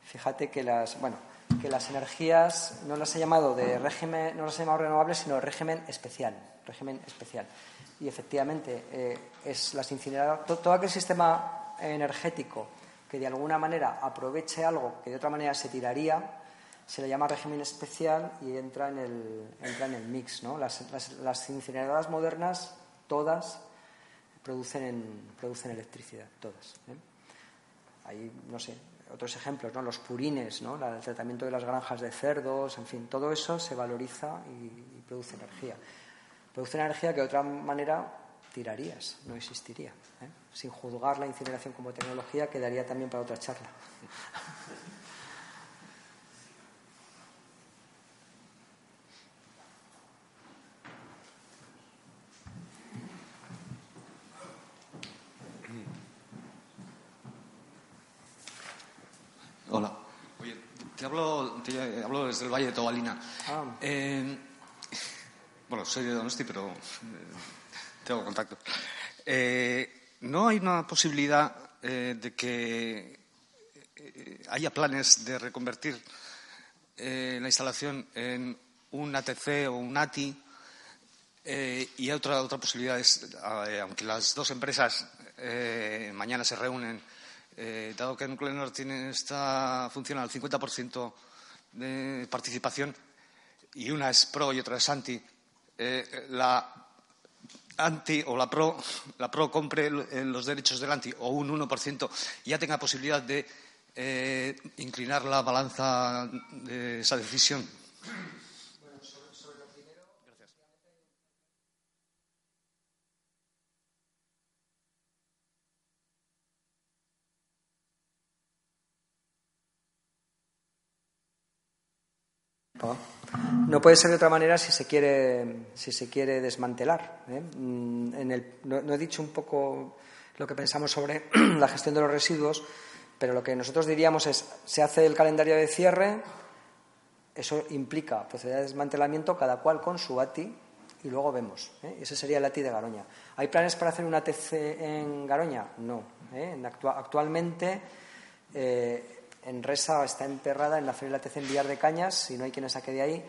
fíjate que las, bueno, que las energías no las he llamado de régimen, no las he llamado renovables, sino régimen especial, régimen especial. Y efectivamente, eh, es las incineradoras, to- todo aquel sistema energético que de alguna manera aproveche algo que de otra manera se tiraría, se le llama régimen especial y entra en el, entra en el mix. ¿no? Las, las- incineradoras modernas, todas, producen, en- producen electricidad, todas. ¿eh? Hay, no sé, otros ejemplos, ¿no? los purines, ¿no? El tratamiento de las granjas de cerdos, en fin, todo eso se valoriza y, y produce energía. Produce energía que de otra manera tirarías, no existiría. ¿eh? Sin juzgar la incineración como tecnología, quedaría también para otra charla. Hola. Oye, te hablo, te hablo desde el Valle de Tobalina. Ah. Eh, bueno, soy de Donosti, pero eh, tengo contacto. Eh, ¿No hay una posibilidad de que haya planes de reconvertir la instalación en un ATC o un ATI? Y otra, otra posibilidad es, aunque las dos empresas mañana se reúnen, eh, dado que Nuclenor tiene esta funciona al 50% de participación y una es pro y otra es anti, eh, la anti o la pro, la pro compre eh, los derechos del anti o un 1% y ya tenga posibilidad de inclinar la balanza de esa decisión. No. Puede ser de otra manera si se quiere, si se quiere desmantelar. ¿eh? Mm, En el, no, no he dicho un poco lo que pensamos sobre la gestión de los residuos, pero lo que nosotros diríamos es, se hace el calendario de cierre, eso implica proceder a desmantelamiento, cada cual con su ATI, y luego vemos. ¿eh? Ese sería el ATI de Garoña. ¿Hay planes para hacer un ATC en Garoña? No. ¿eh? En actua- actualmente, eh, Enresa está emperrada en hacer el ATC en Villar de Cañas, y no hay quien saque de ahí.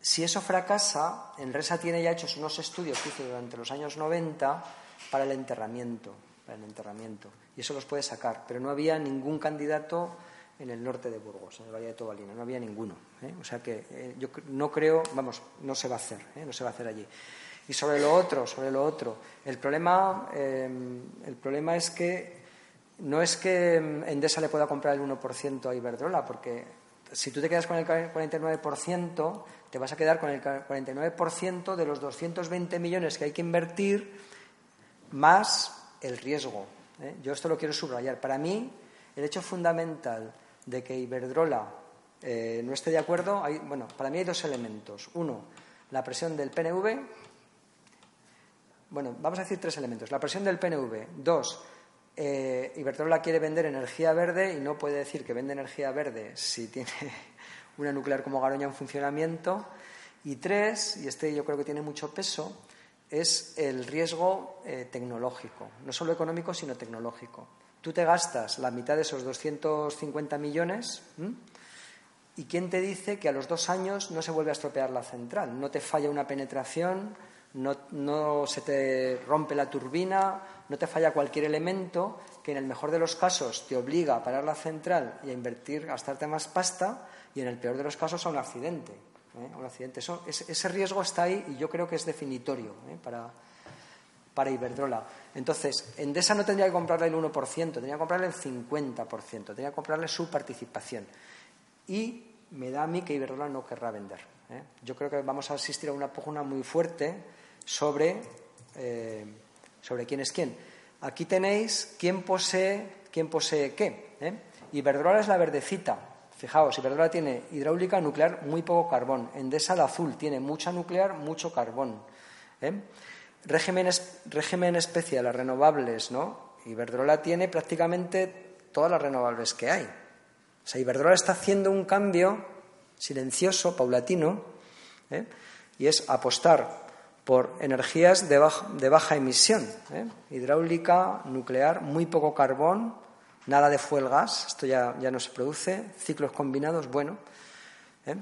Si eso fracasa, Enresa tiene ya hechos unos estudios que hizo durante los años 90 para el enterramiento, para el enterramiento, y eso los puede sacar. Pero no había ningún candidato en el norte de Burgos, en el Valle de Tobalina, no había ninguno. ¿eh? O sea que eh, yo no creo, vamos, no se va a hacer, ¿eh? no se va a hacer allí. Y sobre lo otro, sobre lo otro, el problema, el problema es que no es que Endesa le pueda comprar el 1% a Iberdrola, porque si tú te quedas con el 49%, te vas a quedar con el 49% de los 220 millones que hay que invertir más el riesgo. ¿eh? Yo esto lo quiero subrayar. Para mí, el hecho fundamental de que Iberdrola eh, no esté de acuerdo, hay, bueno, para mí hay dos elementos. Uno, la presión del PNV. Bueno, vamos a decir tres elementos. La presión del PNV. Dos, eh, Iberdrola quiere vender energía verde y no puede decir que vende energía verde si tiene una nuclear como Garoña en funcionamiento. Y tres, y este yo creo que tiene mucho peso, es el riesgo eh, tecnológico, no solo económico, sino tecnológico. Tú te gastas la mitad de esos 250 millones y ¿quién te dice que a los dos años no se vuelve a estropear la central? No te falla una penetración, no, no se te rompe la turbina, no te falla cualquier elemento que en el mejor de los casos te obliga a parar la central y a invertir, gastarte más pasta y en el peor de los casos a un accidente. ¿eh? Un accidente. Ese, riesgo está ahí y yo creo que es definitorio ¿eh? para, para Iberdrola. Entonces, Endesa no tendría que comprarle el 1%, tendría que comprarle el 50%, tendría que comprarle su participación. Y me da a mí que Iberdrola no querrá vender. ¿eh? Yo creo que vamos a asistir a una pugna muy fuerte sobre, sobre quién es quién. Aquí tenéis quién posee, quién posee qué. ¿eh? Iberdrola es la verdecita. Fijaos, Iberdrola tiene hidráulica nuclear, muy poco carbón. Endesa, la azul, tiene mucha nuclear, mucho carbón. ¿eh? Régimen, es- régimen especial, las renovables, ¿no? Iberdrola tiene prácticamente todas las renovables que hay. O sea, Iberdrola está haciendo un cambio silencioso, paulatino, ¿eh? y es apostar por energías de baja, de baja emisión, ¿eh? hidráulica, nuclear, muy poco carbón, nada de fuel gas, esto ya, ya no se produce, ciclos combinados, bueno. ¿eh?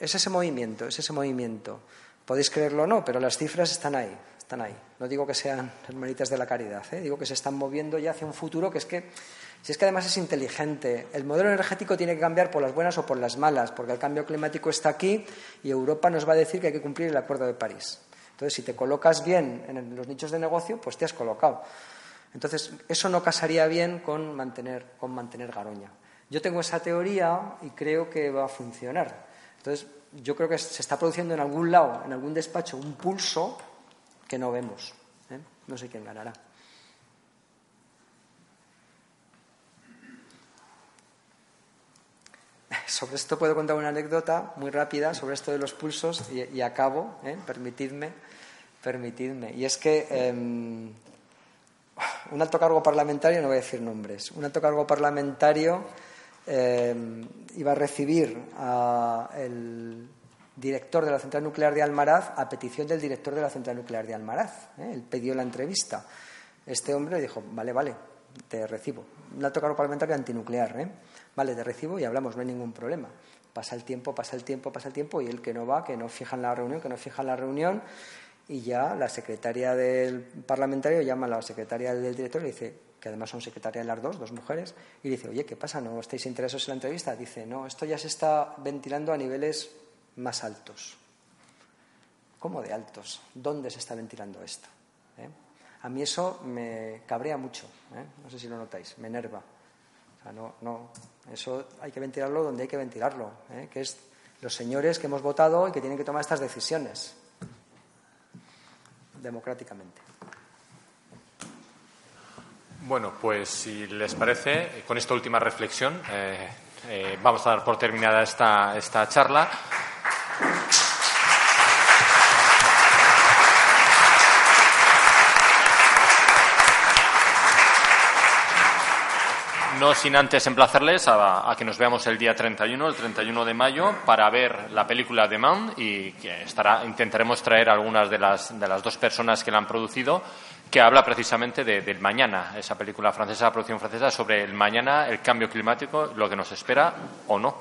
Es ese movimiento, es ese movimiento. Podéis creerlo o no, pero las cifras están ahí, están ahí. No digo que sean hermanitas de la caridad, ¿eh? digo que se están moviendo ya hacia un futuro que es que, si es que además es inteligente, el modelo energético tiene que cambiar por las buenas o por las malas, porque el cambio climático está aquí y Europa nos va a decir que hay que cumplir el Acuerdo de París. Entonces, si te colocas bien en los nichos de negocio, pues te has colocado. Entonces, eso no casaría bien con mantener, con mantener Garoña. Yo tengo esa teoría y creo que va a funcionar. Entonces, yo creo que se está produciendo en algún lado, en algún despacho, un pulso que no vemos. ¿eh? No sé quién ganará. Sobre esto puedo contar una anécdota muy rápida sobre esto de los pulsos y, acabo, ¿eh? permitidme, permitidme. Y es que em, un alto cargo parlamentario, no voy a decir nombres, un alto cargo parlamentario em, iba a recibir al director de la central nuclear de Almaraz a petición del director de la central nuclear de Almaraz. ¿eh? Él pidió la entrevista. Este hombre dijo, vale, vale, te recibo. Un alto cargo parlamentario antinuclear, ¿eh? Vale, te recibo y hablamos, no hay ningún problema. Pasa el tiempo, pasa el tiempo, pasa el tiempo y él que no va, que no fija en la reunión, que no fija en la reunión y ya la secretaria del parlamentario llama a la secretaria del director y le dice, que además son secretarias las dos, dos mujeres, y dice, oye, ¿qué pasa? ¿No estáis interesados en la entrevista? Dice, no, esto ya se está ventilando a niveles más altos. ¿Cómo de altos? ¿Dónde se está ventilando esto? ¿Eh? A mí eso me cabrea mucho, ¿eh? no sé si lo notáis, me enerva. No, no, eso hay que ventilarlo donde hay que ventilarlo, ¿eh? que es los señores que hemos votado y que tienen que tomar estas decisiones democráticamente. Bueno, pues si les parece, con esta última reflexión eh, eh, vamos a dar por terminada esta, esta charla. No sin antes emplazarles a, a, que nos veamos el día 31, el 31 de mayo, para ver la película The Man y que estará, intentaremos traer algunas de las, de las dos personas que la han producido, que habla precisamente de, del mañana, esa película francesa, la producción francesa, sobre el mañana, el cambio climático, lo que nos espera o no.